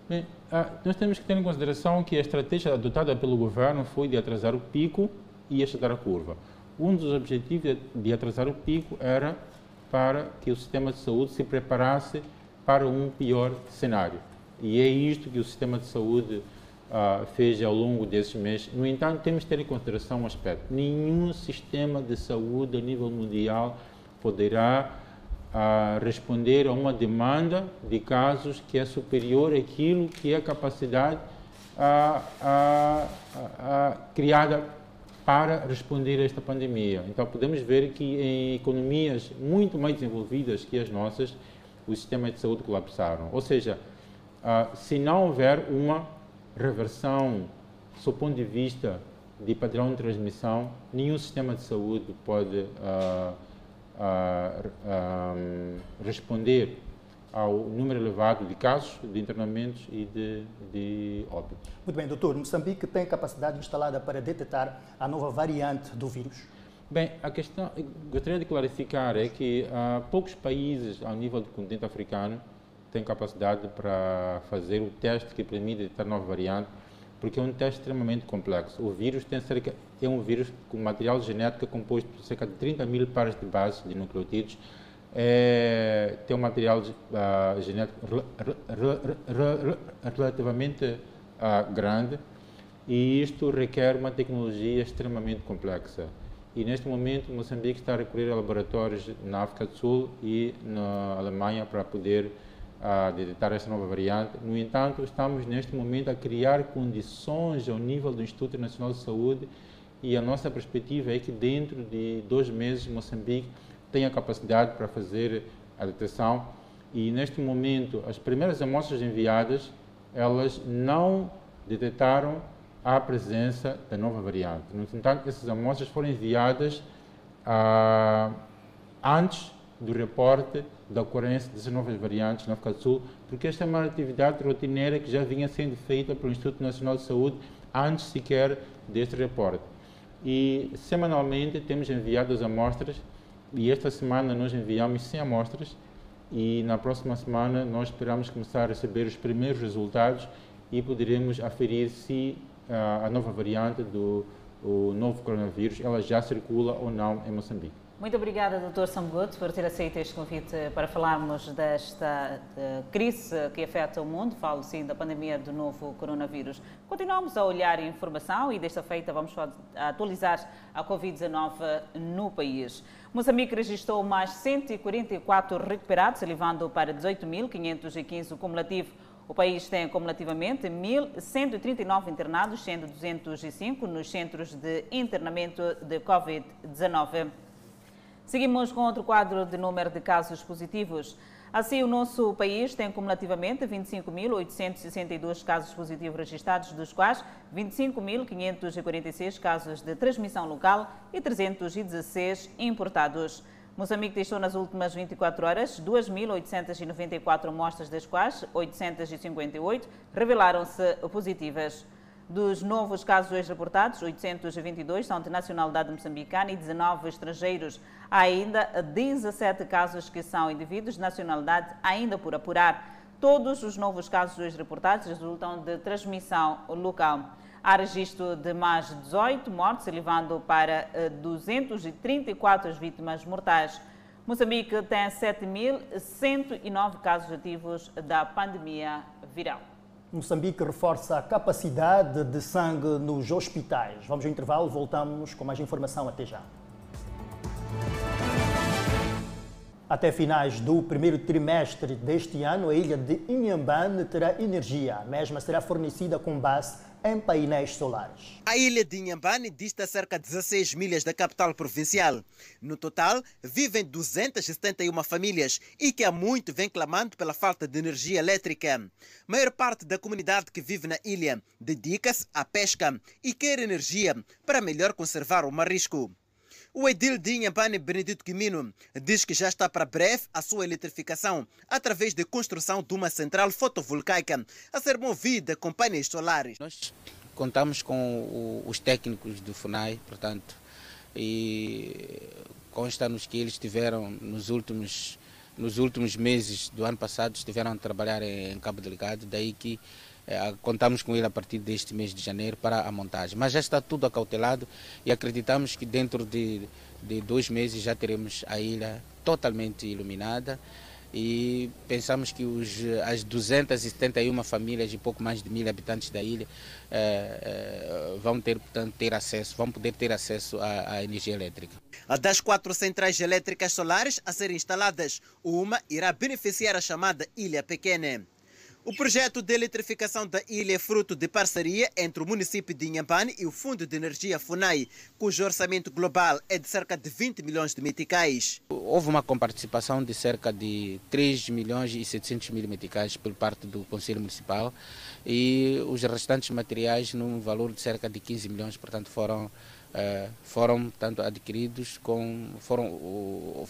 Bem, ah, nós temos que ter em consideração que a estratégia adotada pelo governo foi de atrasar o pico e achatar a curva. Um dos objetivos de atrasar o pico era para que o sistema de saúde se preparasse para um pior cenário. E é isto que o sistema de saúde ah, fez ao longo desses meses. No entanto, temos que ter em consideração um aspecto: nenhum sistema de saúde a nível mundial poderá a responder a uma demanda de casos que é superior àquilo que é a capacidade a, a, a, criada para responder a esta pandemia. Então, podemos ver que em economias muito mais desenvolvidas que as nossas, os sistemas de saúde colapsaram. Ou seja, se não houver uma reversão, do ponto de vista de padrão de transmissão, nenhum sistema de saúde pode uh, a, responder ao número elevado de casos de internamentos e de, de óbitos. Muito bem, doutor. Moçambique tem capacidade instalada para detectar a nova variante do vírus? Bem, a questão, gostaria de clarificar é que uh, poucos países ao nível do continente africano têm capacidade para fazer o teste que permite detectar a nova variante porque é um teste extremamente complexo. O vírus tem cerca, é um vírus com material genético composto por cerca de 30 mil pares de bases de nucleotídeos. É, tem um material uh, genético relativamente uh, grande e isto requer uma tecnologia extremamente complexa. E neste momento Moçambique está a recorrer a laboratórios na África do Sul e na Alemanha para poder a detectar esta nova variante. No entanto, estamos neste momento a criar condições ao nível do Instituto Nacional de Saúde e a nossa perspectiva é que dentro de dois meses Moçambique tenha capacidade para fazer a detecção e neste momento as primeiras amostras enviadas elas não detectaram a presença da nova variante. No entanto, essas amostras foram enviadas ah, antes do reporte da ocorrência dessas novas variantes na África do Sul, porque esta é uma atividade rotineira que já vinha sendo feita pelo Instituto Nacional de Saúde antes sequer deste reporte. e semanalmente temos enviado as amostras e esta semana nós enviamos 100 amostras e na próxima semana nós esperamos começar a receber os primeiros resultados e poderemos aferir se a, a nova variante do novo coronavírus ela já circula ou não em Moçambique. Muito obrigada, Dr. Samgoto, por ter aceito este convite para falarmos desta de crise que afeta o mundo. Falo sim da pandemia do novo coronavírus. Continuamos a olhar a informação e desta feita vamos atualizar a Covid-19 no país. Moçambique registrou mais 144 recuperados, elevando para 18.515 o cumulativo. O país tem acumulativamente 1.139 internados, sendo 205 nos centros de internamento de Covid-19. Seguimos com outro quadro de número de casos positivos. Assim, o nosso país tem cumulativamente 25.862 casos positivos registrados, dos quais 25.546 casos de transmissão local e 316 importados. Moçambique testou nas últimas 24 horas 2.894 amostras, das quais 858 revelaram-se positivas. Dos novos casos hoje reportados, 822 são de nacionalidade moçambicana e 19 estrangeiros. Há ainda 17 casos que são indivíduos de nacionalidade ainda por apurar. Todos os novos casos hoje reportados resultam de transmissão local. Há registro de mais de 18 mortes, elevando para 234 as vítimas mortais. Moçambique tem 7.109 casos ativos da pandemia viral. Moçambique reforça a capacidade de sangue nos hospitais. Vamos ao intervalo, voltamos com mais informação. Até já. Até finais do primeiro trimestre deste ano, a ilha de Inhambane terá energia. A mesma será fornecida com base em painéis solares. A ilha de Inhambane dista cerca de 16 milhas da capital provincial. No total, vivem 271 famílias e que há muito vem clamando pela falta de energia elétrica. A maior parte da comunidade que vive na ilha dedica-se à pesca e quer energia para melhor conservar o marisco. O edil de Benedito Quimino, diz que já está para breve a sua eletrificação através da construção de uma central fotovoltaica a ser movida com painéis solares. Nós contamos com os técnicos do FUNAI, portanto, e consta-nos que eles tiveram nos últimos, nos últimos meses do ano passado estiveram a trabalhar em Cabo Delegado, daí que contamos com ele a partir deste mês de janeiro para a montagem. Mas já está tudo acautelado e acreditamos que dentro de, de dois meses já teremos a ilha totalmente iluminada e pensamos que os, as 271 famílias e pouco mais de mil habitantes da ilha eh, eh, vão ter, portanto, ter acesso, vão poder ter acesso à, à energia elétrica. Das quatro centrais elétricas solares a serem instaladas, uma irá beneficiar a chamada Ilha Pequena. O projeto de eletrificação da ilha é fruto de parceria entre o município de Inhambane e o Fundo de Energia FUNAI, cujo orçamento global é de cerca de 20 milhões de meticais. Houve uma comparticipação de cerca de 3 milhões e 700 mil meticais por parte do Conselho Municipal e os restantes materiais num valor de cerca de 15 milhões, portanto foram foram tanto adquiridos com foram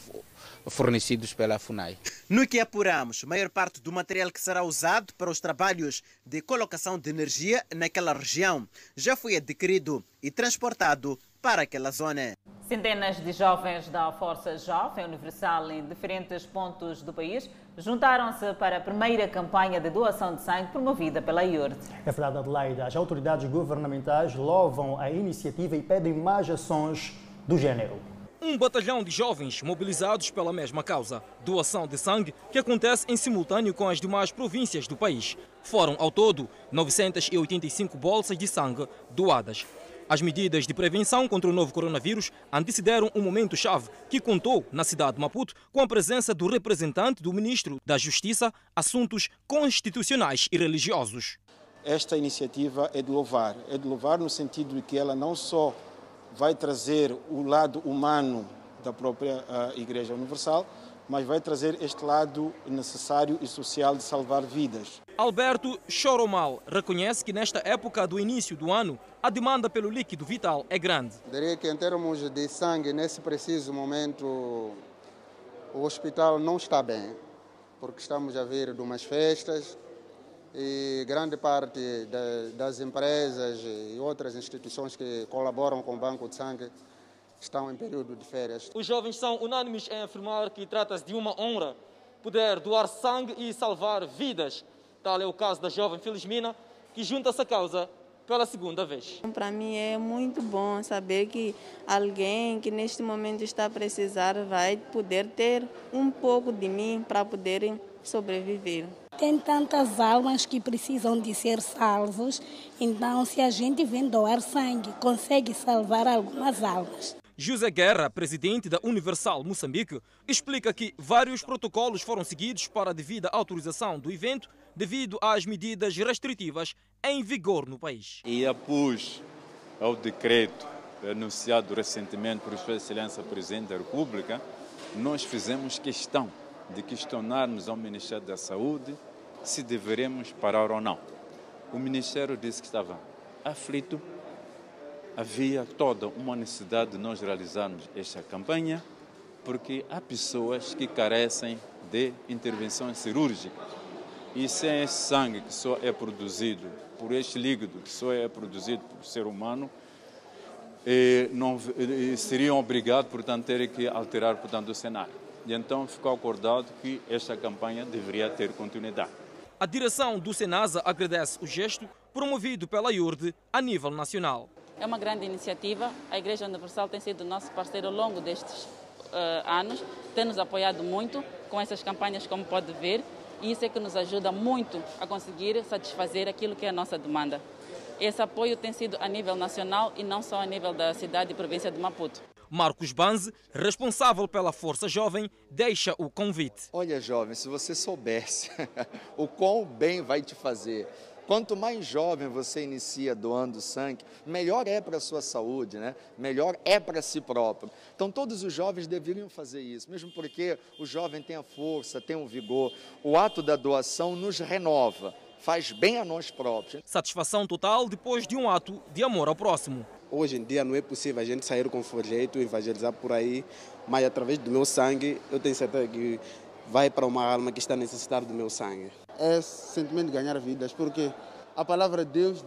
fornecidos pela FUNAI. No que apuramos, maior parte do material que será usado para os trabalhos de colocação de energia naquela região já foi adquirido e transportado para aquela zona. Centenas de jovens da Força Jovem Universal em diferentes pontos do país juntaram-se para a primeira campanha de doação de sangue promovida pela IURT. É verdade, Adelaide. As autoridades governamentais louvam a iniciativa e pedem mais ações do género. Um batalhão de jovens mobilizados pela mesma causa, doação de sangue, que acontece em simultâneo com as demais províncias do país. Foram, ao todo, 985 bolsas de sangue doadas. As medidas de prevenção contra o novo coronavírus antecederam um momento-chave que contou, na cidade de Maputo, com a presença do representante do ministro da Justiça, Assuntos Constitucionais e Religiosos. Esta iniciativa é de louvar. É de louvar no sentido de que ela não só vai trazer o lado humano da própria uh, Igreja Universal, mas vai trazer este lado necessário e social de salvar vidas. Alberto Choromal reconhece que nesta época do início do ano, a demanda pelo líquido vital é grande. Diria que em termos de sangue, nesse preciso momento, o hospital não está bem, porque estamos a vir de umas festas e grande parte das empresas e outras instituições que colaboram com o Banco de Sangue estão em período de férias. Os jovens são unânimes em afirmar que trata-se de uma honra poder doar sangue e salvar vidas. Tal é o caso da jovem Felizmina, que junta-se à causa pela segunda vez. Para mim é muito bom saber que alguém que neste momento está a precisar vai poder ter um pouco de mim para poderem sobreviver. Tem tantas almas que precisam de ser salvos, então se a gente vem doar sangue, consegue salvar algumas almas. José Guerra, presidente da Universal Moçambique, explica que vários protocolos foram seguidos para a devida autorização do evento devido às medidas restritivas em vigor no país. E após ao decreto anunciado recentemente por Sua Excelência Presidente da República, nós fizemos questão de questionarmos ao Ministério da Saúde se deveremos parar ou não. O Ministério disse que estava aflito havia toda uma necessidade de nós realizarmos esta campanha, porque há pessoas que carecem de intervenções cirúrgicas. E sem esse sangue que só é produzido por este líquido que só é produzido por ser humano, não, seriam obrigados, portanto, a ter que alterar, portanto, o cenário. E então ficou acordado que esta campanha deveria ter continuidade. A direção do Senasa agradece o gesto promovido pela IURD a nível nacional. É uma grande iniciativa. A Igreja Universal tem sido nosso parceiro ao longo destes uh, anos, tem nos apoiado muito com essas campanhas, como pode ver, e isso é que nos ajuda muito a conseguir satisfazer aquilo que é a nossa demanda. Esse apoio tem sido a nível nacional e não só a nível da cidade e província de Maputo. Marcos Banze, responsável pela Força Jovem, deixa o convite. Olha, jovem, se você soubesse o quão bem vai te fazer Quanto mais jovem você inicia doando sangue, melhor é para a sua saúde, né? melhor é para si próprio. Então, todos os jovens deveriam fazer isso, mesmo porque o jovem tem a força, tem o vigor. O ato da doação nos renova, faz bem a nós próprios. Satisfação total depois de um ato de amor ao próximo. Hoje em dia não é possível a gente sair com folheto, evangelizar por aí, mas através do meu sangue, eu tenho certeza que vai para uma alma que está necessitada do meu sangue é sentimento de ganhar vidas, porque a palavra de Deus,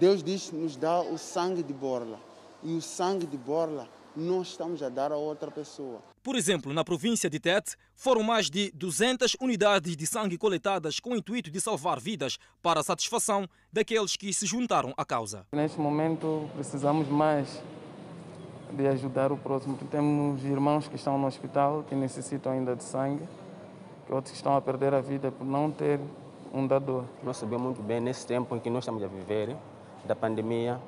Deus diz nos dá o sangue de borla. E o sangue de borla nós estamos a dar a outra pessoa. Por exemplo, na província de Tete, foram mais de 200 unidades de sangue coletadas com o intuito de salvar vidas para a satisfação daqueles que se juntaram à causa. Neste momento, precisamos mais de ajudar o próximo. Temos irmãos que estão no hospital que necessitam ainda de sangue outros estão a perder a vida por não ter um dador. Nós sabemos muito bem, nesse tempo em que nós estamos a viver, da pandemia,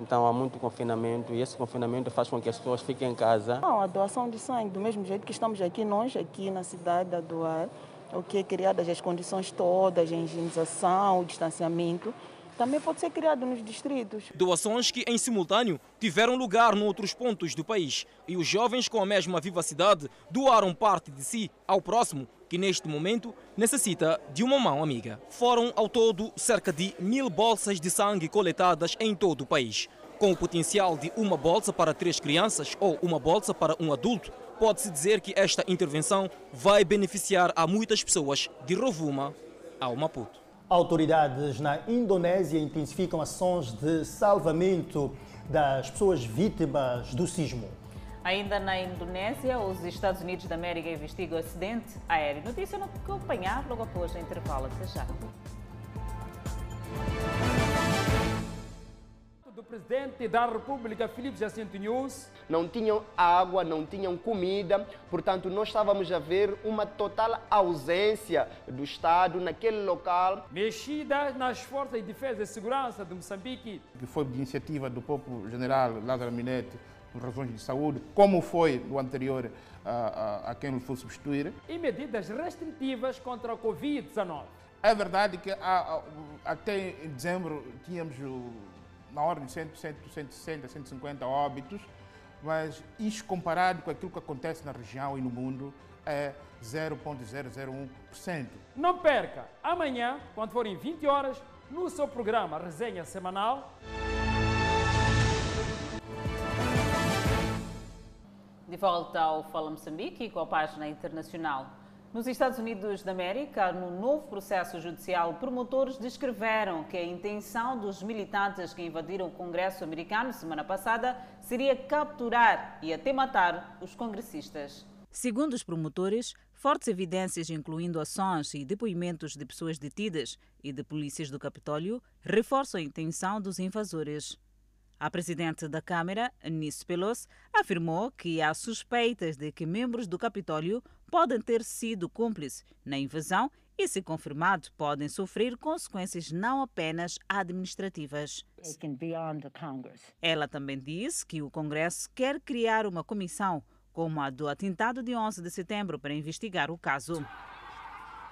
então há muito confinamento e esse confinamento faz com que as pessoas fiquem em casa. Não, a doação de sangue, do mesmo jeito que estamos aqui, nós aqui na cidade a doar, o que é criadas as condições todas, a higienização, o distanciamento, também pode ser criado nos distritos. Doações que, em simultâneo, tiveram lugar em outros pontos do país. E os jovens, com a mesma vivacidade, doaram parte de si ao próximo, que neste momento necessita de uma mão amiga. Foram, ao todo, cerca de mil bolsas de sangue coletadas em todo o país. Com o potencial de uma bolsa para três crianças ou uma bolsa para um adulto, pode-se dizer que esta intervenção vai beneficiar a muitas pessoas de Rovuma ao Maputo. Autoridades na Indonésia intensificam ações de salvamento das pessoas vítimas do sismo. Ainda na Indonésia, os Estados Unidos da América investigam o acidente aéreo. Notícia no acompanhar logo após o intervalo. Até já. do presidente da República, Filipe Jacinto News. Não tinham água, não tinham comida, portanto, nós estávamos a ver uma total ausência do Estado naquele local. Mexida nas forças de defesa e segurança de Moçambique. Que foi de iniciativa do próprio general Lázaro Minete, por razões de saúde, como foi no anterior a, a, a quem o foi substituir. E medidas restritivas contra a Covid-19. É verdade que até em dezembro tínhamos na ordem de 100, 160, 150 óbitos, mas isso comparado com aquilo que acontece na região e no mundo é 0,001%. Não perca, amanhã, quando forem 20 horas, no seu programa Resenha Semanal. De volta ao Fala Moçambique e com a página internacional. Nos Estados Unidos da América, no novo processo judicial, promotores descreveram que a intenção dos militantes que invadiram o Congresso americano semana passada seria capturar e até matar os congressistas. Segundo os promotores, fortes evidências, incluindo ações e depoimentos de pessoas detidas e de polícias do Capitólio, reforçam a intenção dos invasores. A presidente da Câmara, Nancy Pelosi, afirmou que há suspeitas de que membros do Capitólio podem ter sido cúmplices na invasão e, se confirmado, podem sofrer consequências não apenas administrativas. Ela também disse que o Congresso quer criar uma comissão, como a do atentado de 11 de setembro, para investigar o caso.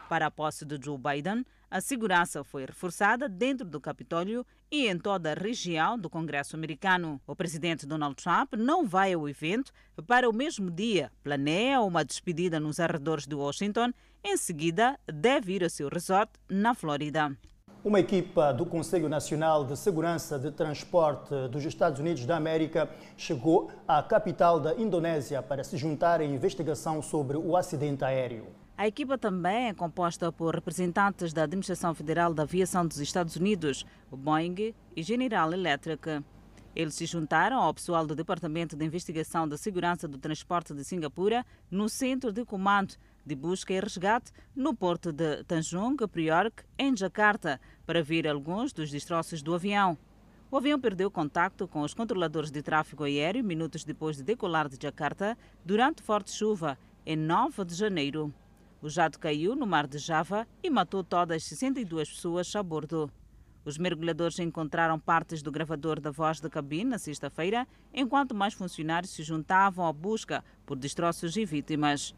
Para a posse de Joe Biden, a segurança foi reforçada dentro do Capitólio e em toda a região do Congresso americano. O presidente Donald Trump não vai ao evento para o mesmo dia. Planeia uma despedida nos arredores de Washington. Em seguida, deve ir ao seu resort na Flórida. Uma equipa do Conselho Nacional de Segurança de Transporte dos Estados Unidos da América chegou à capital da Indonésia para se juntar à investigação sobre o acidente aéreo. A equipa também é composta por representantes da Administração Federal da Aviação dos Estados Unidos, o Boeing e General Electric. Eles se juntaram ao pessoal do Departamento de Investigação da Segurança do Transporte de Singapura no Centro de Comando de Busca e Resgate no porto de Tanjung Priok, em Jakarta, para ver alguns dos destroços do avião. O avião perdeu contato com os controladores de tráfego aéreo minutos depois de decolar de Jakarta durante forte chuva, em 9 de janeiro. O jato caiu no mar de Java e matou todas as 62 pessoas a bordo. Os mergulhadores encontraram partes do gravador da voz da cabine na sexta-feira, enquanto mais funcionários se juntavam à busca por destroços e vítimas.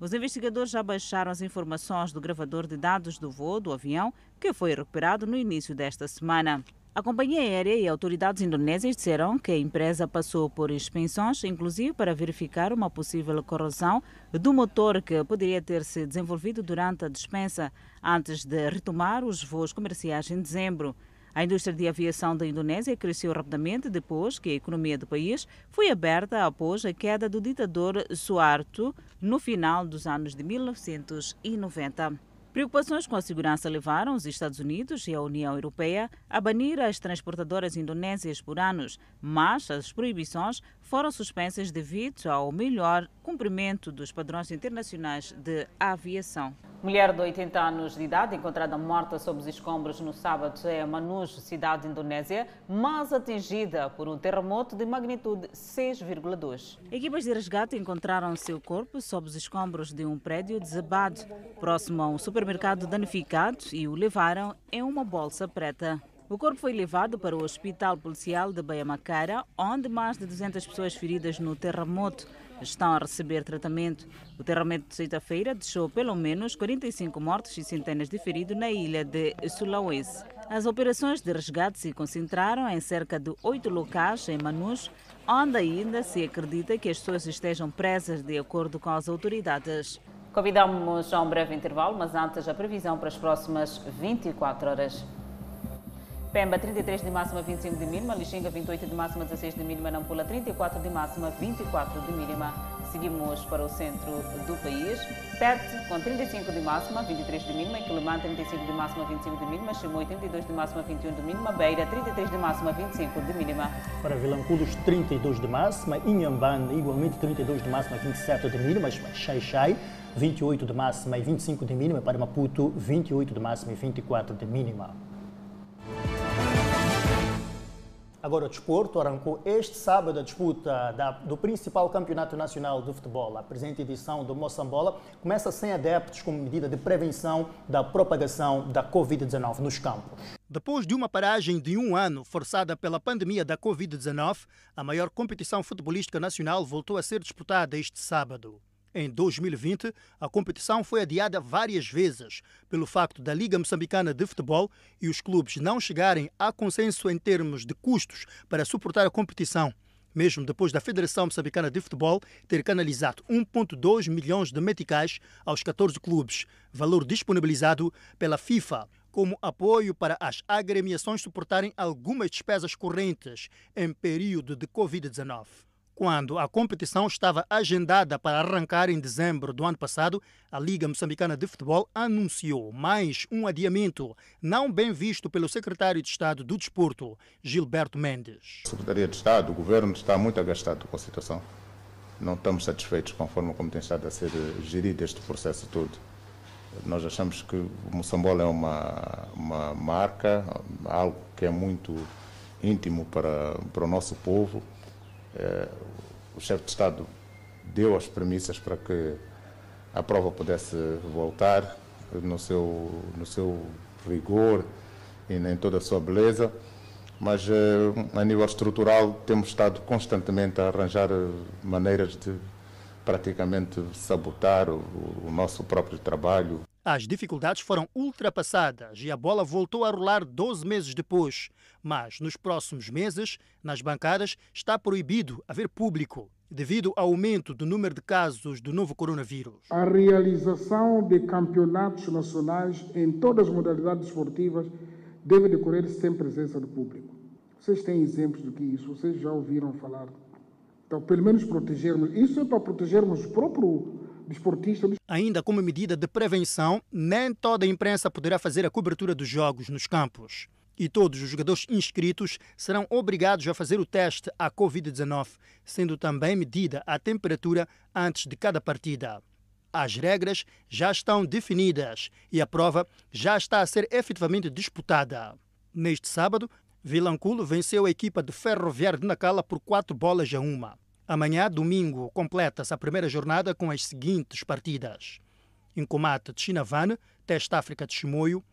Os investigadores já baixaram as informações do gravador de dados do voo do avião, que foi recuperado no início desta semana. A companhia aérea e autoridades indonésias disseram que a empresa passou por inspeções, inclusive para verificar uma possível corrosão do motor que poderia ter se desenvolvido durante a dispensa antes de retomar os voos comerciais em dezembro. A indústria de aviação da Indonésia cresceu rapidamente depois que a economia do país foi aberta após a queda do ditador Suharto no final dos anos de 1990. Preocupações com a segurança levaram os Estados Unidos e a União Europeia a banir as transportadoras indonésias por anos, mas as proibições foram suspensas devido ao melhor cumprimento dos padrões internacionais de aviação. Mulher de 80 anos de idade, encontrada morta sob os escombros no sábado em Manus, cidade indonésia, mas atingida por um terremoto de magnitude 6,2. Equipas de resgate encontraram seu corpo sob os escombros de um prédio desabado, próximo a um supermercado danificado, e o levaram em uma bolsa preta. O corpo foi levado para o Hospital Policial de Baiamacara, onde mais de 200 pessoas feridas no terremoto estão a receber tratamento. O terremoto de sexta-feira deixou pelo menos 45 mortos e centenas de feridos na ilha de Sulawesi. As operações de resgate se concentraram em cerca de oito locais em Manus, onde ainda se acredita que as pessoas estejam presas de acordo com as autoridades. Convidamos a um breve intervalo, mas antes a previsão para as próximas 24 horas. Pemba 33 de máxima, 25 de mínima. Lixinga 28 de máxima, 16 de mínima. Nampula 34 de máxima, 24 de mínima. Seguimos para o centro do país. Tete com 35 de máxima, 23 de mínima. Quilimã 35 de máxima, 25 de mínima. Chimoio 32 de máxima, 21 de mínima. Beira 33 de máxima, 25 de mínima. Para Vilanculos 32 de máxima. Inhamban igualmente 32 de máxima, 27 de mínima. Xai-Xai 28 de máxima e 25 de mínima. Para Maputo 28 de máxima e 24 de mínima. Agora o desporto arrancou este sábado a disputa da, do principal campeonato nacional de futebol. A presente edição do Moçambola começa sem adeptos como medida de prevenção da propagação da Covid-19 nos campos. Depois de uma paragem de um ano forçada pela pandemia da Covid-19, a maior competição futebolística nacional voltou a ser disputada este sábado. Em 2020, a competição foi adiada várias vezes pelo facto da Liga Moçambicana de Futebol e os clubes não chegarem a consenso em termos de custos para suportar a competição, mesmo depois da Federação Moçambicana de Futebol ter canalizado 1,2 milhões de meticais aos 14 clubes, valor disponibilizado pela FIFA como apoio para as agremiações suportarem algumas despesas correntes em período de Covid-19. Quando a competição estava agendada para arrancar em dezembro do ano passado, a Liga Moçambicana de Futebol anunciou mais um adiamento, não bem visto pelo secretário de Estado do Desporto, Gilberto Mendes. A Secretaria de Estado, o governo está muito agastado com a situação. Não estamos satisfeitos com a forma como tem estado a ser gerido este processo todo. Nós achamos que o Moçambola é uma, uma marca, algo que é muito íntimo para, para o nosso povo o chefe de Estado deu as premissas para que a prova pudesse voltar no seu, no seu rigor e em toda a sua beleza, mas eh, a nível estrutural temos estado constantemente a arranjar maneiras de praticamente sabotar o, o nosso próprio trabalho. As dificuldades foram ultrapassadas e a bola voltou a rolar 12 meses depois. Mas nos próximos meses, nas bancadas, está proibido haver público devido ao aumento do número de casos do novo coronavírus. A realização de campeonatos nacionais em todas as modalidades esportivas deve decorrer sem presença do público. Vocês têm exemplos do que isso, vocês já ouviram falar. Então, pelo menos protegermos. Isso é para protegermos o próprio desportista. Ainda como medida de prevenção, nem toda a imprensa poderá fazer a cobertura dos jogos nos campos. E todos os jogadores inscritos serão obrigados a fazer o teste à Covid-19, sendo também medida a temperatura antes de cada partida. As regras já estão definidas e a prova já está a ser efetivamente disputada. Neste sábado, Vilanculo venceu a equipa de Ferroviário de Nacala por quatro bolas a uma. Amanhã, domingo, completa-se a primeira jornada com as seguintes partidas. Incomate de Chinavane, Teste África de Chimoio,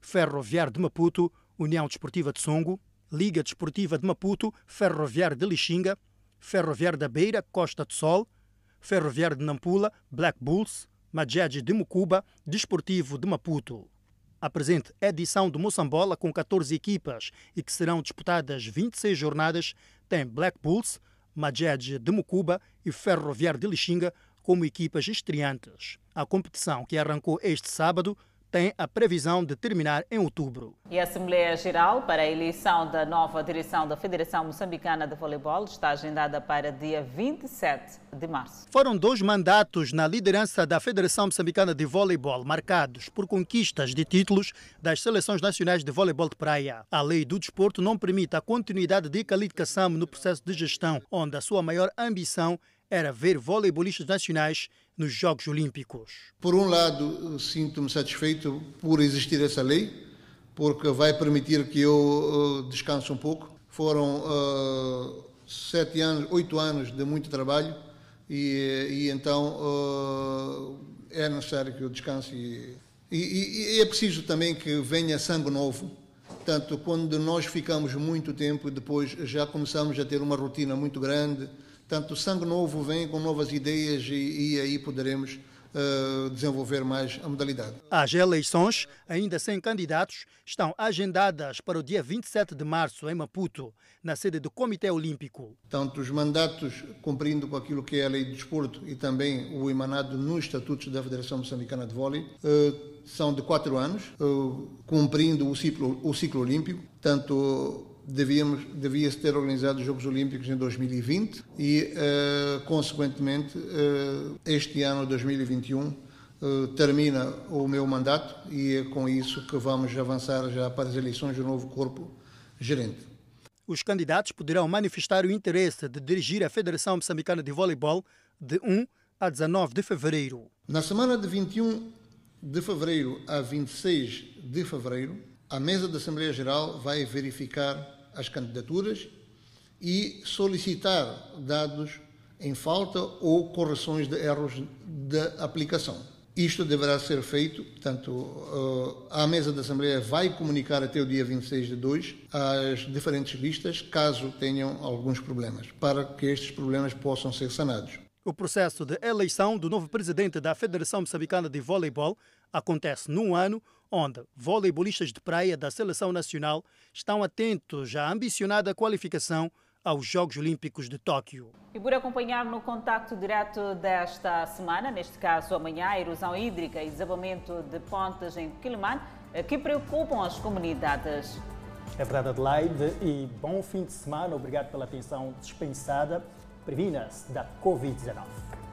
Ferroviário de Maputo, União Desportiva de Songo, Liga Desportiva de Maputo, Ferroviário de Lixinga, Ferroviário da Beira, Costa de Sol, Ferroviário de Nampula, Black Bulls, Majed de Mucuba, Desportivo de Maputo. A presente edição do Moçambola, com 14 equipas e que serão disputadas 26 jornadas, tem Black Bulls, Majed de Mucuba e Ferroviário de Lixinga como equipas estreantes. A competição, que arrancou este sábado, tem a previsão de terminar em outubro. E a Assembleia Geral para a eleição da nova direção da Federação Moçambicana de Voleibol está agendada para dia 27 de março. Foram dois mandatos na liderança da Federação Moçambicana de Voleibol, marcados por conquistas de títulos das seleções nacionais de voleibol de praia. A lei do desporto não permite a continuidade de Khalid Kassam no processo de gestão, onde a sua maior ambição era ver voleibolistas nacionais nos Jogos Olímpicos. Por um lado, sinto-me satisfeito por existir essa lei, porque vai permitir que eu uh, descanse um pouco. Foram uh, sete anos, oito anos de muito trabalho e, e então uh, é necessário que eu descanse. E, e, e é preciso também que venha sangue novo. Tanto quando nós ficamos muito tempo, depois já começamos a ter uma rotina muito grande, Portanto, o sangue novo vem com novas ideias e, e aí poderemos uh, desenvolver mais a modalidade. As eleições, ainda sem candidatos, estão agendadas para o dia 27 de março em Maputo, na sede do Comitê Olímpico. Tanto os mandatos cumprindo com aquilo que é a lei de desporto e também o emanado nos estatutos da Federação Moçambicana de Vôlei, uh, são de quatro anos, uh, cumprindo o ciclo, o ciclo olímpico, tanto devíamos, devia-se ter organizado os Jogos Olímpicos em 2020 e, uh, consequentemente, uh, este ano, 2021, uh, eh, termina o meu mandato e é com isso que vamos avançar já para as eleições do novo corpo gerente. Os candidatos poderão manifestar o interesse de dirigir a Federação Moçambicana de Voleibol de 1 a 19 de fevereiro. Na semana de 21 de fevereiro a 26 de fevereiro, a mesa da Assembleia Geral vai verificar as candidaturas e solicitar dados em falta ou correções de erros da aplicação. Isto deverá ser feito, portanto, eh, a mesa da Assembleia vai comunicar até o dia 26 de 2 as diferentes listas, caso tenham alguns problemas, para que estes problemas possam ser sanados. O processo de eleição do novo presidente da Federação Moçambicana de Voleibol acontece num ano onde voleibolistas de praia da Seleção Nacional estão atentos à ambicionada qualificação aos Jogos Olímpicos de Tóquio. E por acompanhar no contacto direto desta semana, neste caso amanhã, a erosão hídrica e desabamento de pontes em Quilimane, que preocupam as comunidades. É verdade, Adelaide, e bom fim de semana. Obrigado pela atenção dispensada. Previna-se da Covid-19.